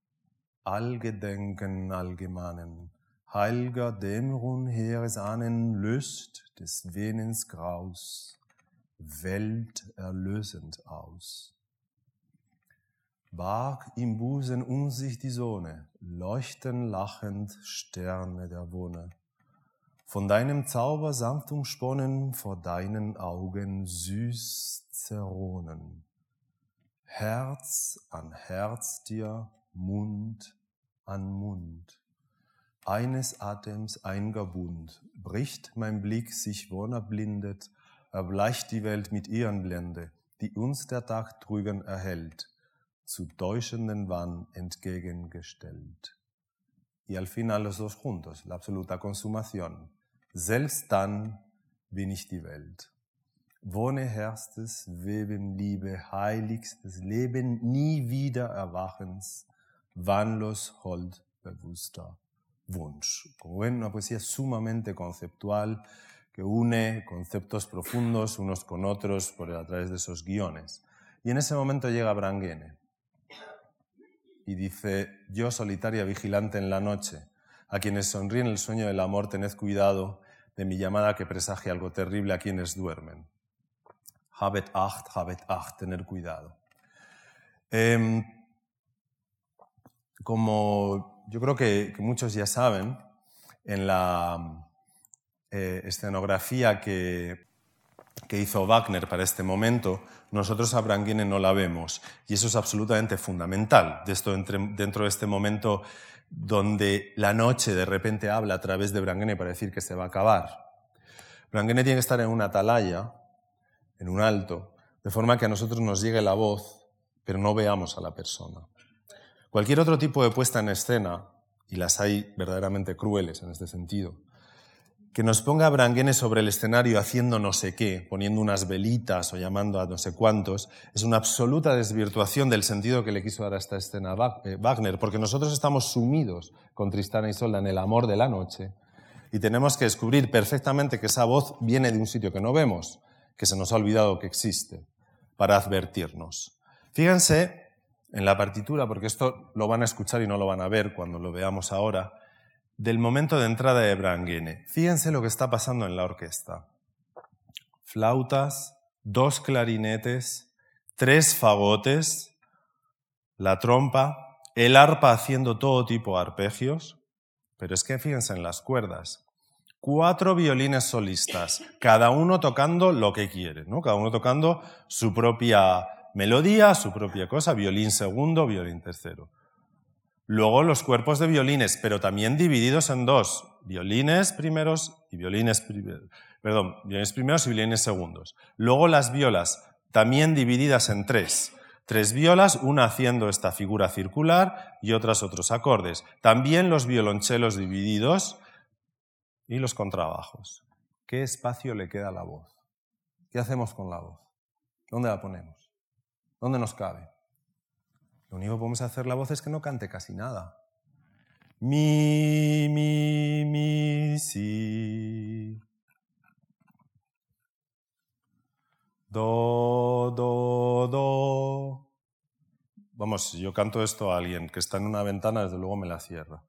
Allgedenken allgemeinen, heilger Dämmerung heeres Ahnen löst des Venens Graus, Welt erlösend aus. Barg im Busen um sich die Sonne, leuchten lachend Sterne der Wonne. Von deinem Zauber sanft umsponnen, vor deinen Augen süß zerronen. Herz an Herz dir, Mund an Mund. Eines Atems Bund, bricht mein Blick sich wonner blindet, erbleicht die Welt mit ihren Blende, die uns der Tag trügen erhält zu täuschenden Wahn entgegengestellt. Y al final los dos juntos, la absoluta consumación. Selbst dann bin ich die Welt. Wohne herstes, Weben, Liebe, heiligstes Leben, nie wieder Erwachens, wannlos, hold, bewusster Wunsch. Como ven, una poesía sumamente conceptual que une conceptos profundos unos con otros por a través de esos guiones. Y en ese momento llega Branguene y dice, yo solitaria vigilante en la noche, a quienes sonríen el sueño del amor, tened cuidado de mi llamada que presagia algo terrible a quienes duermen. Habet acht, habet acht, tener cuidado. Em, como yo creo que, muchos ya saben, en la eh, escenografía que que hizo Wagner para este momento, nosotros a Branguine no la vemos. Y eso es absolutamente fundamental de esto, dentro de este momento donde la noche de repente habla a través de Branguine para decir que se va a acabar. Branguine tiene que estar en una atalaya, en un alto, de forma que a nosotros nos llegue la voz, pero no veamos a la persona. Cualquier otro tipo de puesta en escena, y las hay verdaderamente crueles en este sentido, que nos ponga Branguene sobre el escenario haciendo no sé qué, poniendo unas velitas o llamando a no sé cuántos, es una absoluta desvirtuación del sentido que le quiso dar a esta escena eh, Wagner, porque nosotros estamos sumidos con Tristana y Solda en el amor de la noche y tenemos que descubrir perfectamente que esa voz viene de un sitio que no vemos, que se nos ha olvidado que existe, para advertirnos. Fíjense en la partitura, porque esto lo van a escuchar y no lo van a ver cuando lo veamos ahora, del momento de entrada de Branguene. Fíjense lo que está pasando en la orquesta. flautas, dos clarinetes, tres fagotes, la trompa, el arpa haciendo todo tipo de arpegios, pero es que fíjense en las cuerdas. Cuatro violines solistas, cada uno tocando lo que quiere, ¿no? Cada uno tocando su propia melodía, su propia cosa, violín segundo, violín tercero. Luego los cuerpos de violines, pero también divididos en dos, violines primeros y violines perdón, violines primeros y violines segundos. Luego las violas, también divididas en tres. Tres violas, una haciendo esta figura circular y otras otros acordes. También los violonchelos divididos y los contrabajos. ¿Qué espacio le queda a la voz? ¿Qué hacemos con la voz? ¿Dónde la ponemos? ¿Dónde nos cabe? Lo único que podemos hacer la voz es que no cante casi nada. Mi, mi, mi, si. Do, do, do. Vamos, yo canto esto a alguien que está en una ventana, desde luego me la cierra.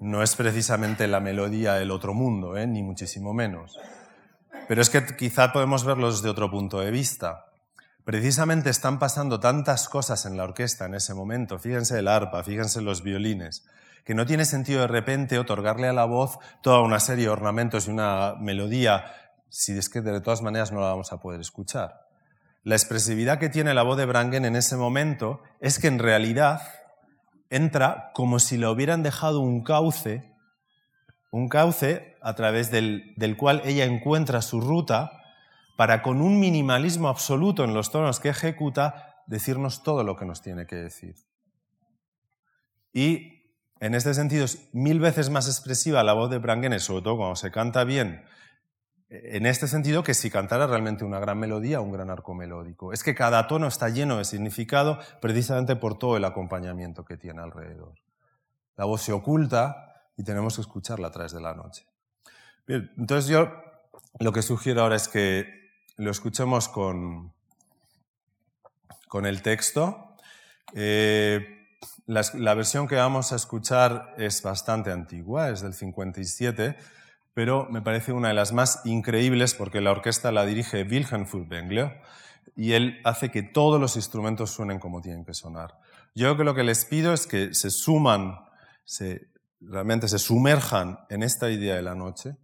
No es precisamente la melodía del otro mundo, ¿eh? ni muchísimo menos. Pero es que quizá podemos verlo desde otro punto de vista. Precisamente están pasando tantas cosas en la orquesta en ese momento. Fíjense el arpa, fíjense los violines, que no tiene sentido de repente otorgarle a la voz toda una serie de ornamentos y una melodía si es que de todas maneras no la vamos a poder escuchar. La expresividad que tiene la voz de Brangen en ese momento es que en realidad entra como si le hubieran dejado un cauce, un cauce a través del, del cual ella encuentra su ruta para con un minimalismo absoluto en los tonos que ejecuta decirnos todo lo que nos tiene que decir. Y en este sentido es mil veces más expresiva la voz de Brangen, sobre todo cuando se canta bien en este sentido que si cantara realmente una gran melodía un gran arco melódico. Es que cada tono está lleno de significado precisamente por todo el acompañamiento que tiene alrededor. La voz se oculta y tenemos que escucharla a través de la noche. Entonces yo lo que sugiero ahora es que lo escuchemos con, con el texto. Eh, la, versión que vamos a escuchar es bastante antigua, es del 57 pero me parece una de las más increíbles porque la orquesta la dirige Wilhelm Furtwängler y él hace que todos los instrumentos suenen como tienen que sonar. Yo que lo que les pido es que se suman, se, realmente se sumerjan en esta idea de la noche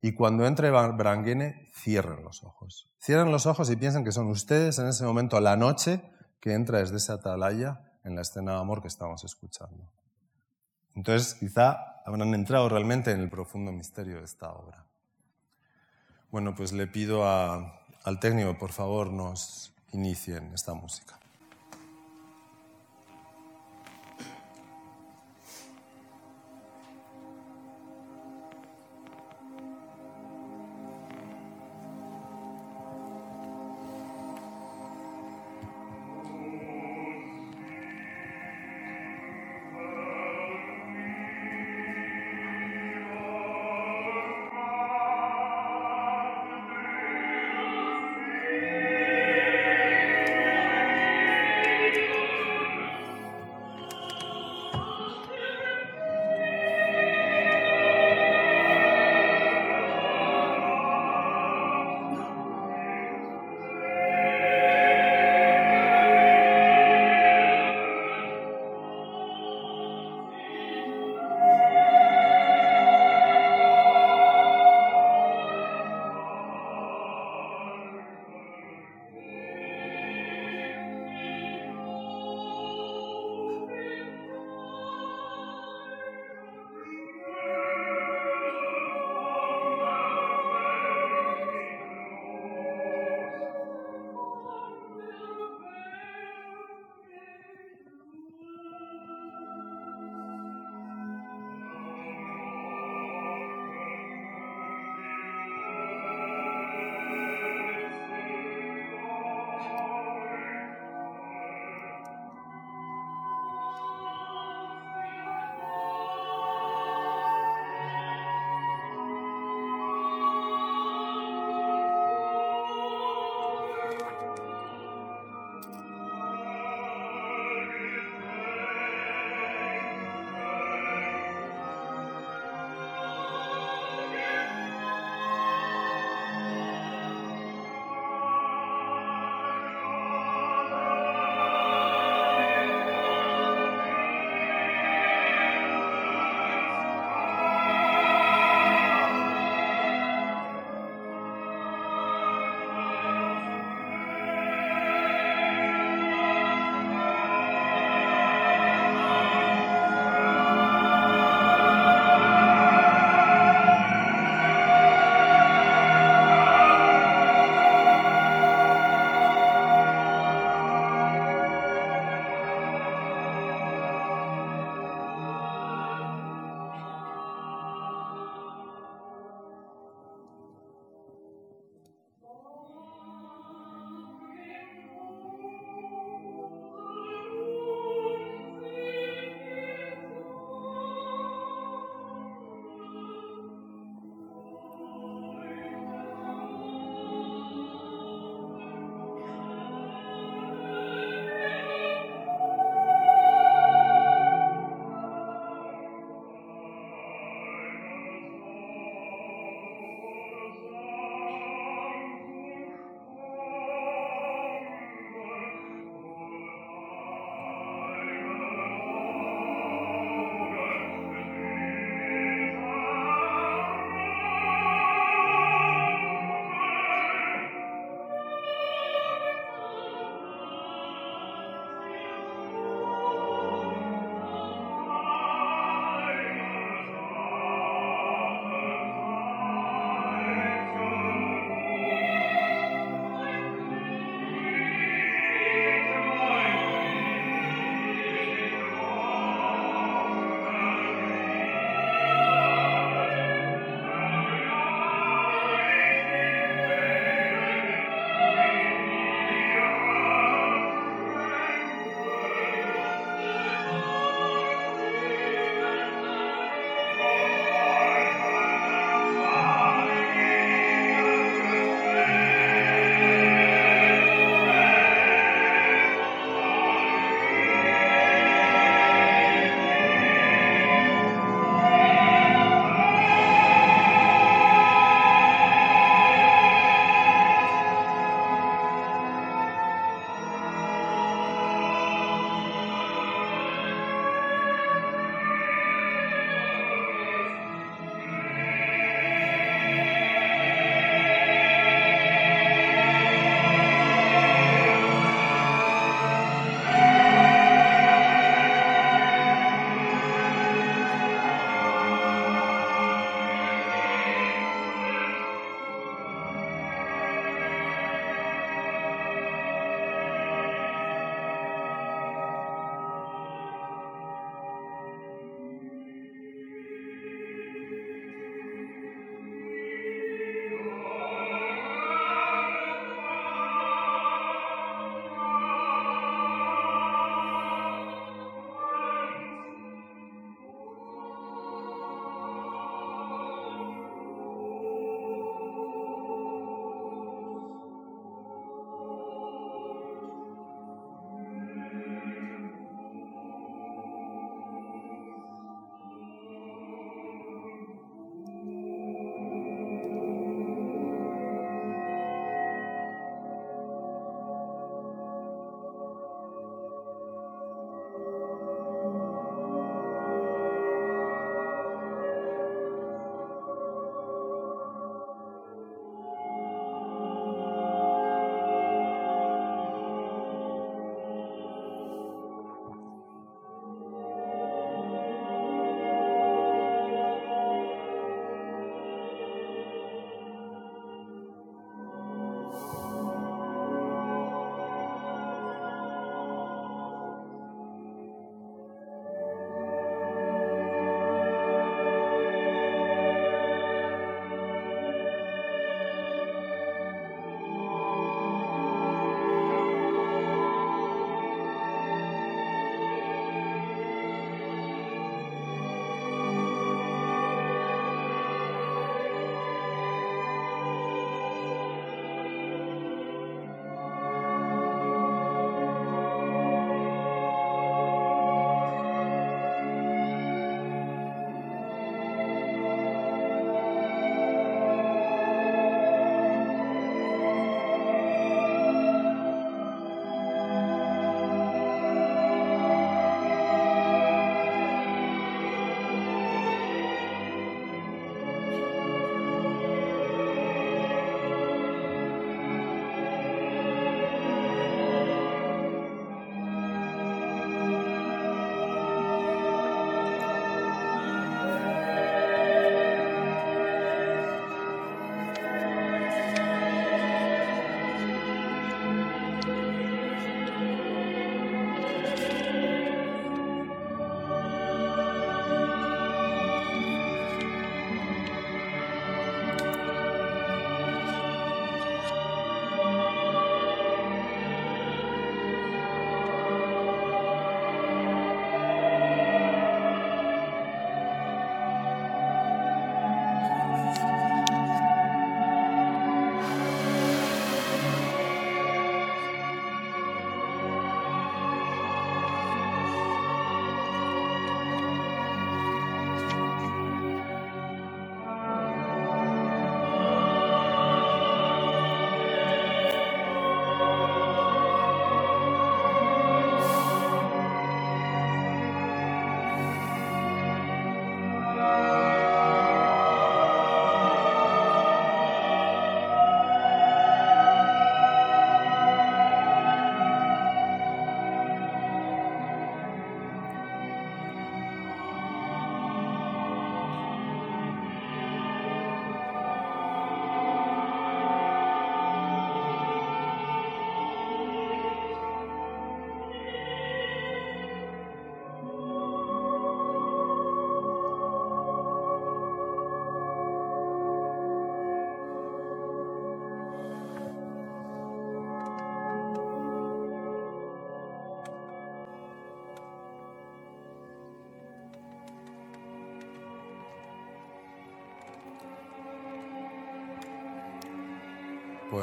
y cuando entre Branguene cierren los ojos. Cierren los ojos y piensen que son ustedes en ese momento la noche que entra desde esa atalaya en la escena de amor que estamos escuchando. Entonces, quizá habrán entrado realmente en el profundo misterio de esta obra. Bueno, pues le pido al técnico, por favor, nos inicien esta música.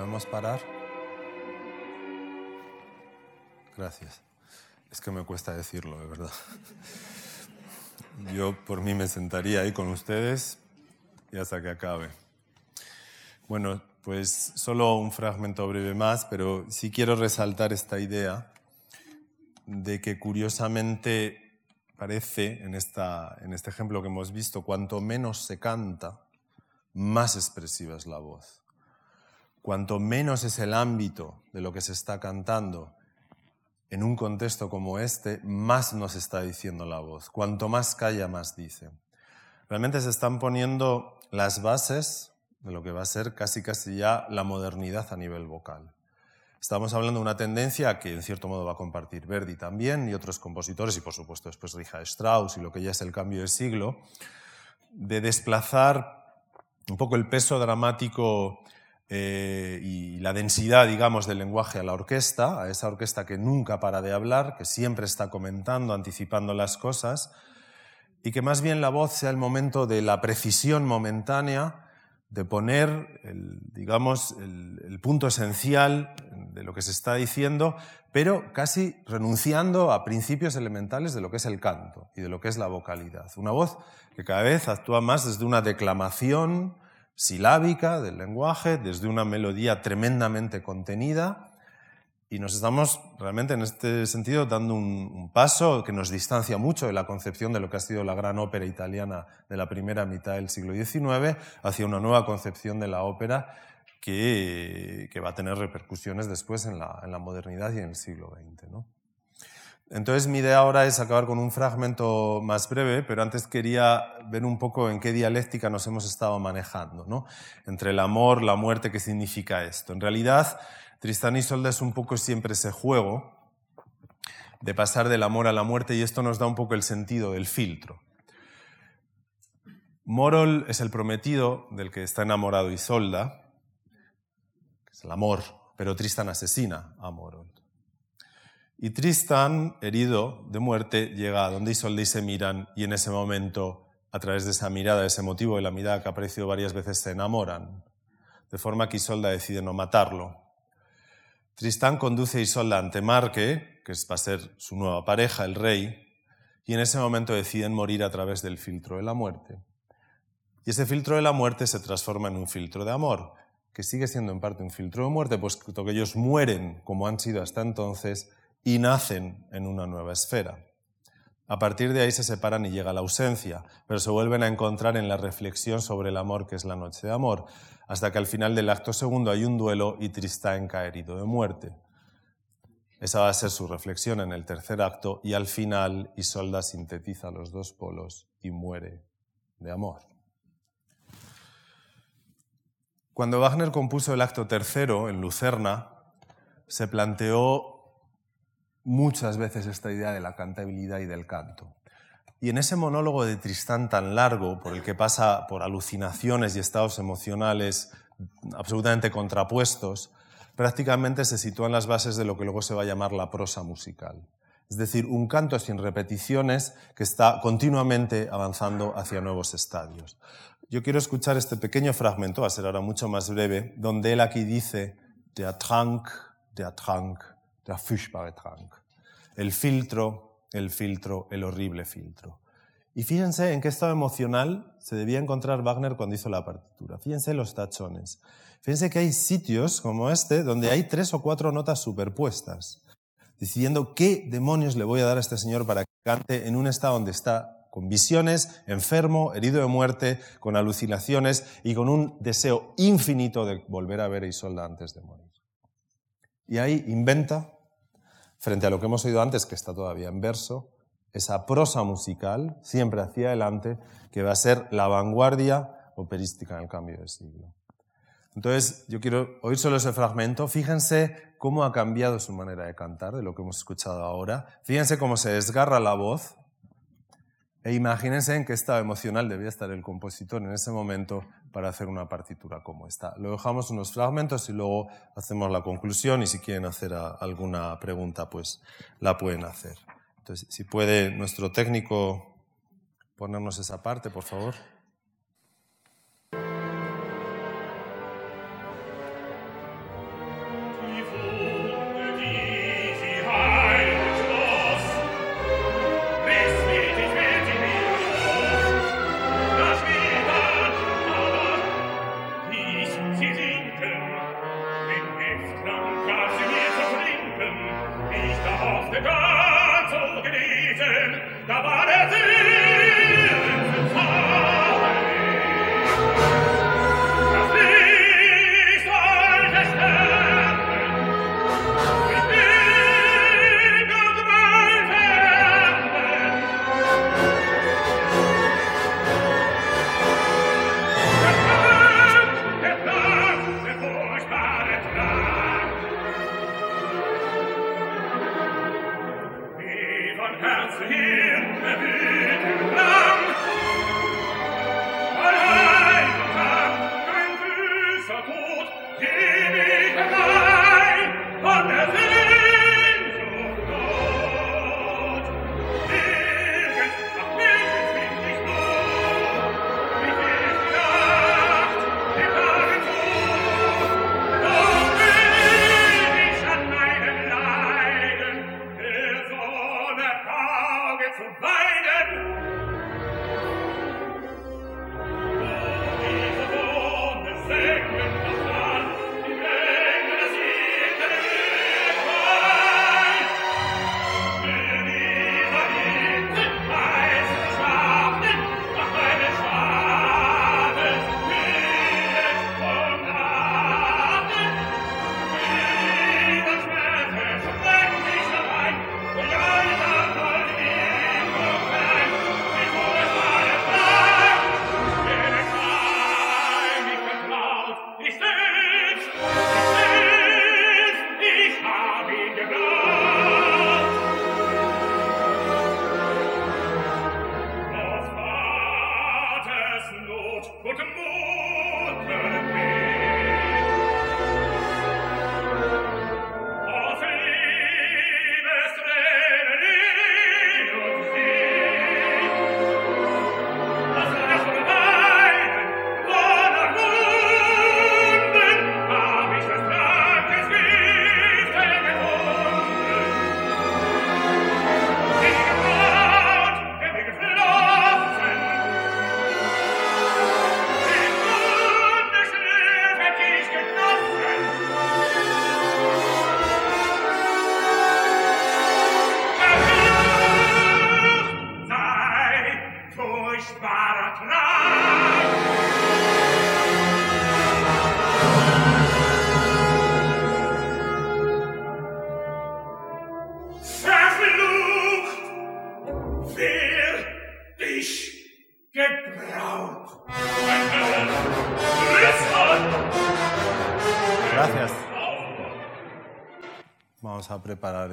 ¿Podemos parar? Gracias. Es que me cuesta decirlo, de verdad. Yo por mí me sentaría ahí con ustedes y hasta que acabe. Bueno, pues solo un fragmento breve más, pero sí quiero resaltar esta idea de que curiosamente parece, en, esta, en este ejemplo que hemos visto, cuanto menos se canta, más expresiva es la voz. Cuanto menos es el ámbito de lo que se está cantando en un contexto como este, más nos está diciendo la voz. Cuanto más calla, más dice. Realmente se están poniendo las bases de lo que va a ser casi casi ya la modernidad a nivel vocal. Estamos hablando de una tendencia que en cierto modo va a compartir Verdi también y otros compositores y por supuesto después Richard Strauss y lo que ya es el cambio de siglo, de desplazar un poco el peso dramático eh, y la densidad, digamos, del lenguaje a la orquesta, a esa orquesta que nunca para de hablar, que siempre está comentando, anticipando las cosas, y que más bien la voz sea el momento de la precisión momentánea, de poner, el, digamos, el, punto esencial de lo que se está diciendo, pero casi renunciando a principios elementales de lo que es el canto y de lo que es la vocalidad. Una voz que cada vez actúa más desde una declamación silábica del lenguaje, desde una melodía tremendamente contenida, y nos estamos realmente en este sentido dando un, paso que nos distancia mucho de la concepción de lo que ha sido la gran ópera italiana de la primera mitad del siglo XIX hacia una nueva concepción de la ópera que, va a tener repercusiones después en la, modernidad y en el siglo XX. Entonces mi idea ahora es acabar con un fragmento más breve, pero antes quería ver un poco en qué dialéctica nos hemos estado manejando, ¿no? entre el amor, la muerte, qué significa esto. En realidad, Tristán y Solda es un poco siempre ese juego de pasar del amor a la muerte y esto nos da un poco el sentido del filtro. Morol es el prometido del que está enamorado Isolda, que es el amor, pero Tristán asesina a Morol. Y Tristán, herido de muerte, llega a donde Isolda y se miran y en ese momento, a través de esa mirada, ese motivo de la mirada que ha aparecido varias veces, se enamoran. De forma que Isolda decide no matarlo, Tristán conduce a Isolda ante Marque, que va a ser su nueva pareja, el rey, y en ese momento deciden morir a través del filtro de la muerte. Y ese filtro de la muerte se transforma en un filtro de amor, que sigue siendo en parte un filtro de muerte, puesto que ellos mueren como han sido hasta entonces y nacen en una nueva esfera. A partir de ahí se separan y llega la ausencia, pero se vuelven a encontrar en la reflexión sobre el amor que es la noche de amor, hasta que al final del acto segundo hay un duelo y Tristán cae herido de muerte. Esa va a ser su reflexión en el tercer acto y al final Isolda sintetiza los dos polos y muere de amor. Cuando Wagner compuso el acto tercero en Lucerna, se planteó muchas veces esta idea de la cantabilidad y del canto. Y en ese monólogo de Tristán tan largo, por el que pasa por alucinaciones y estados emocionales absolutamente contrapuestos, prácticamente se sitúan las bases de lo que luego se va a llamar la prosa musical. Es decir, un canto sin repeticiones que está continuamente avanzando hacia nuevos estadios. Yo quiero escuchar este pequeño fragmento, va a ser ahora mucho más breve, donde él aquí dice, der Trank, der furchtbare. El filtro, el filtro, el horrible filtro. Y fíjense en qué estado emocional se debía encontrar Wagner cuando hizo la partitura. Fíjense los tachones. Fíjense que hay sitios como este donde hay tres o cuatro notas superpuestas, decidiendo qué demonios le voy a dar a este señor para que cante en un estado donde está con visiones, enfermo, herido de muerte, con alucinaciones y con un deseo infinito de volver a ver a Isolda antes de morir. Y ahí inventa frente a lo que hemos oído antes, que está todavía en verso, esa prosa musical, siempre hacia adelante, que va a ser la vanguardia operística en el cambio de siglo. Entonces, yo quiero oír solo ese fragmento. Fíjense cómo ha cambiado su manera de cantar, de lo que hemos escuchado ahora. Fíjense cómo se desgarra la voz e imagínense en qué estado emocional debía estar el compositor en ese momento para hacer una partitura como esta. Lo dejamos unos fragmentos y luego hacemos la conclusión y si quieren hacer alguna pregunta, pues la pueden hacer. Entonces, si puede nuestro técnico ponernos esa parte, por favor.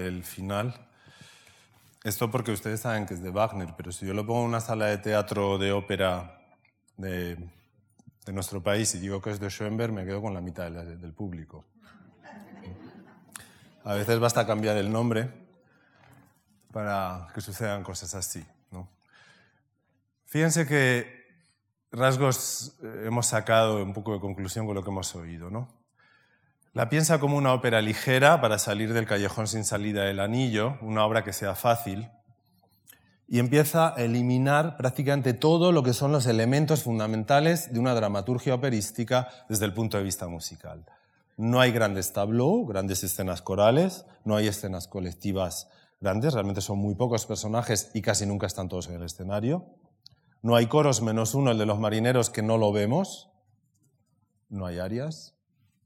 A preparar el final. Esto porque ustedes saben que es de Wagner, pero si yo lo pongo en una sala de teatro de ópera de, nuestro país y digo que es de Schoenberg, me quedo con la mitad del público. A veces basta cambiar el nombre para que sucedan cosas así. ¿no? Fíjense que rasgos eh, hemos sacado un poco de conclusión con lo que hemos oído. ¿no? La piensa como una ópera ligera para salir del callejón sin salida del anillo, una obra que sea fácil, y empieza a eliminar prácticamente todo lo que son los elementos fundamentales de una dramaturgia operística desde el punto de vista musical. No hay grandes tableaux, grandes escenas corales, no hay escenas colectivas grandes, realmente son muy pocos personajes y casi nunca están todos en el escenario. No hay coros menos uno, el de los marineros, que no lo vemos. No hay arias,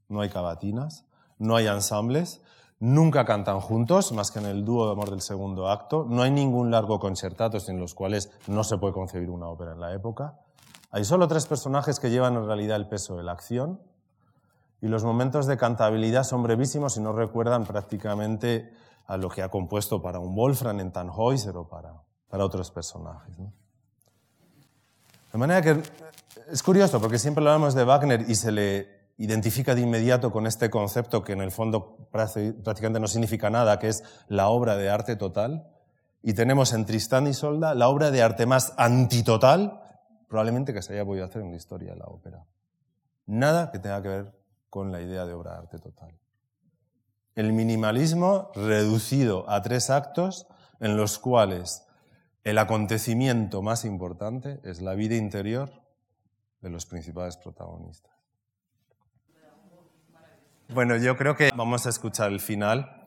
no hay cavatinas, no hay ensambles, nunca cantan juntos, más que en el dúo de amor del segundo acto, no hay ningún largo concertato sin los cuales no se puede concebir una ópera en la época. Hay solo tres personajes que llevan en realidad el peso de la acción y los momentos de cantabilidad son brevísimos y no recuerdan prácticamente a lo que ha compuesto para un Wolfram en Tannhäuser o para, para otros personajes. De manera que es curioso porque siempre hablamos de Wagner y se le identifica de inmediato con este concepto que en el fondo prácticamente no significa nada, que es la obra de arte total. Y tenemos en Tristán y Solda la obra de arte más antitotal probablemente que se haya podido hacer en la historia de la ópera. Nada que tenga que ver con la idea de obra de arte total. El minimalismo reducido a tres actos en los cuales el acontecimiento más importante es la vida interior de los principales protagonistas. Bueno, yo creo que vamos a escuchar el final.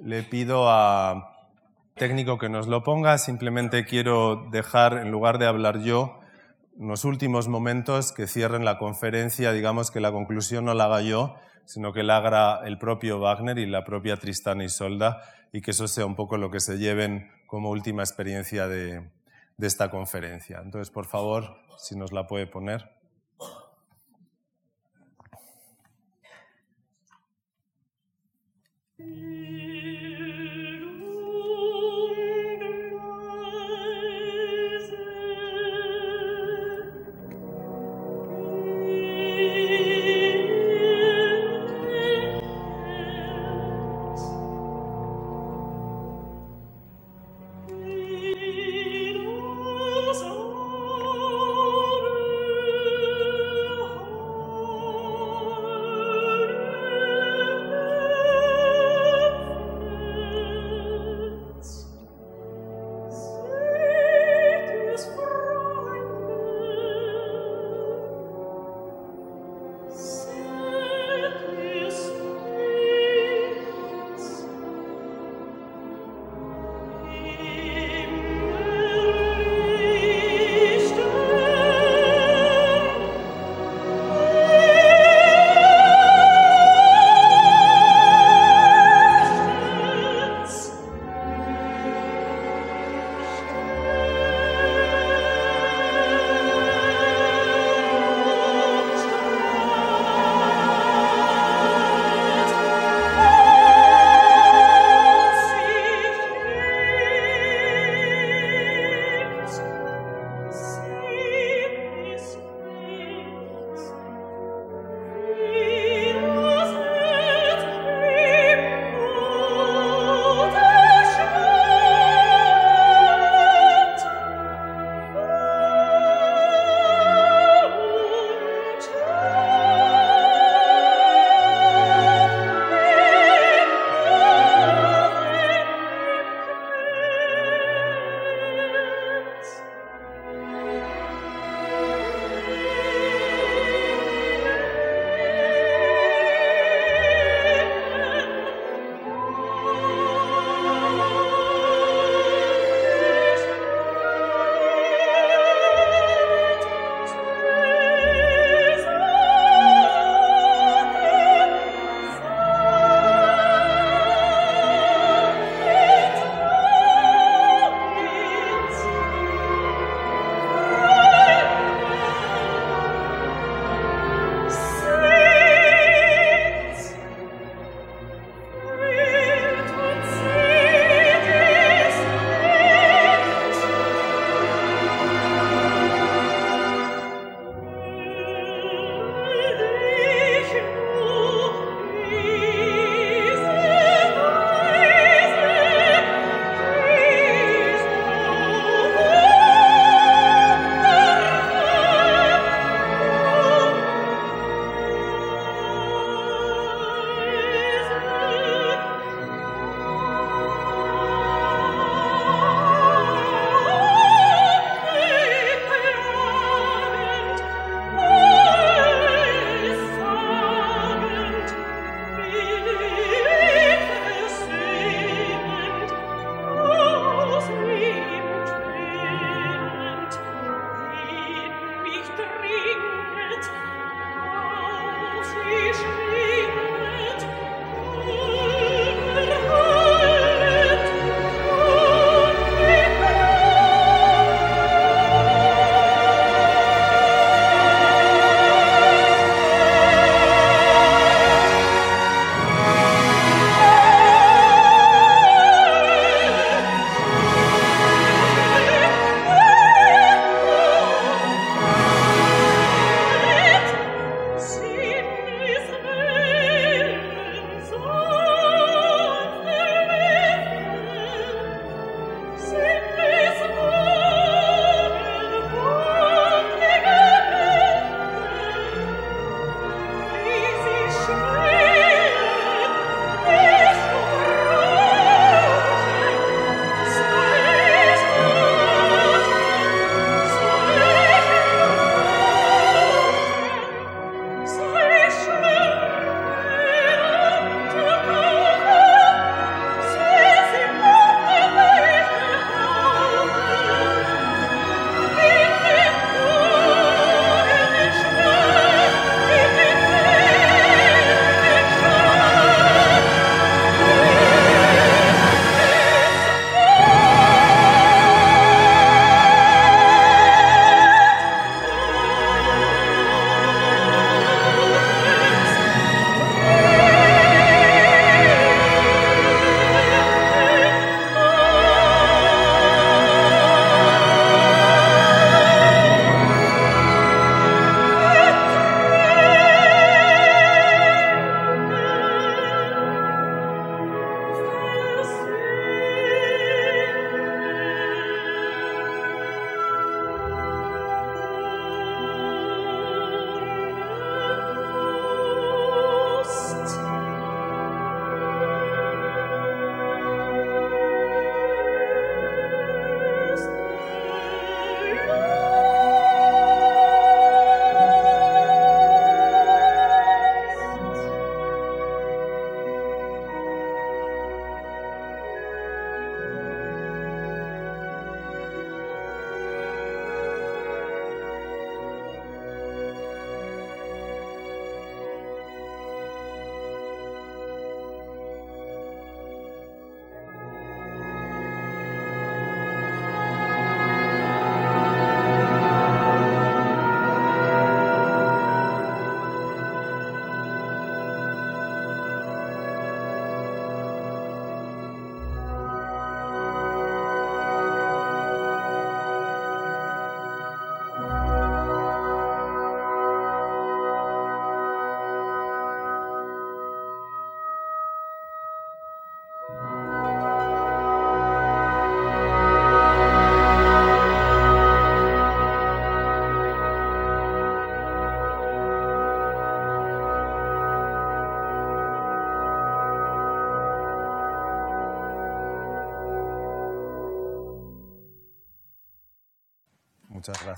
Le pido a técnico que nos lo ponga. Simplemente quiero dejar, en lugar de hablar yo, unos últimos momentos que cierren la conferencia, digamos que la conclusión no la haga yo, sino que la haga el propio Wagner y la propia Tristana y Solda, y que eso sea un poco lo que se lleven como última experiencia de esta conferencia. Entonces, por favor, si nos la puede poner. Música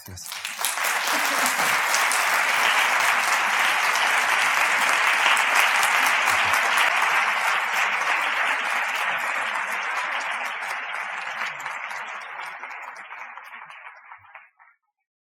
gracias.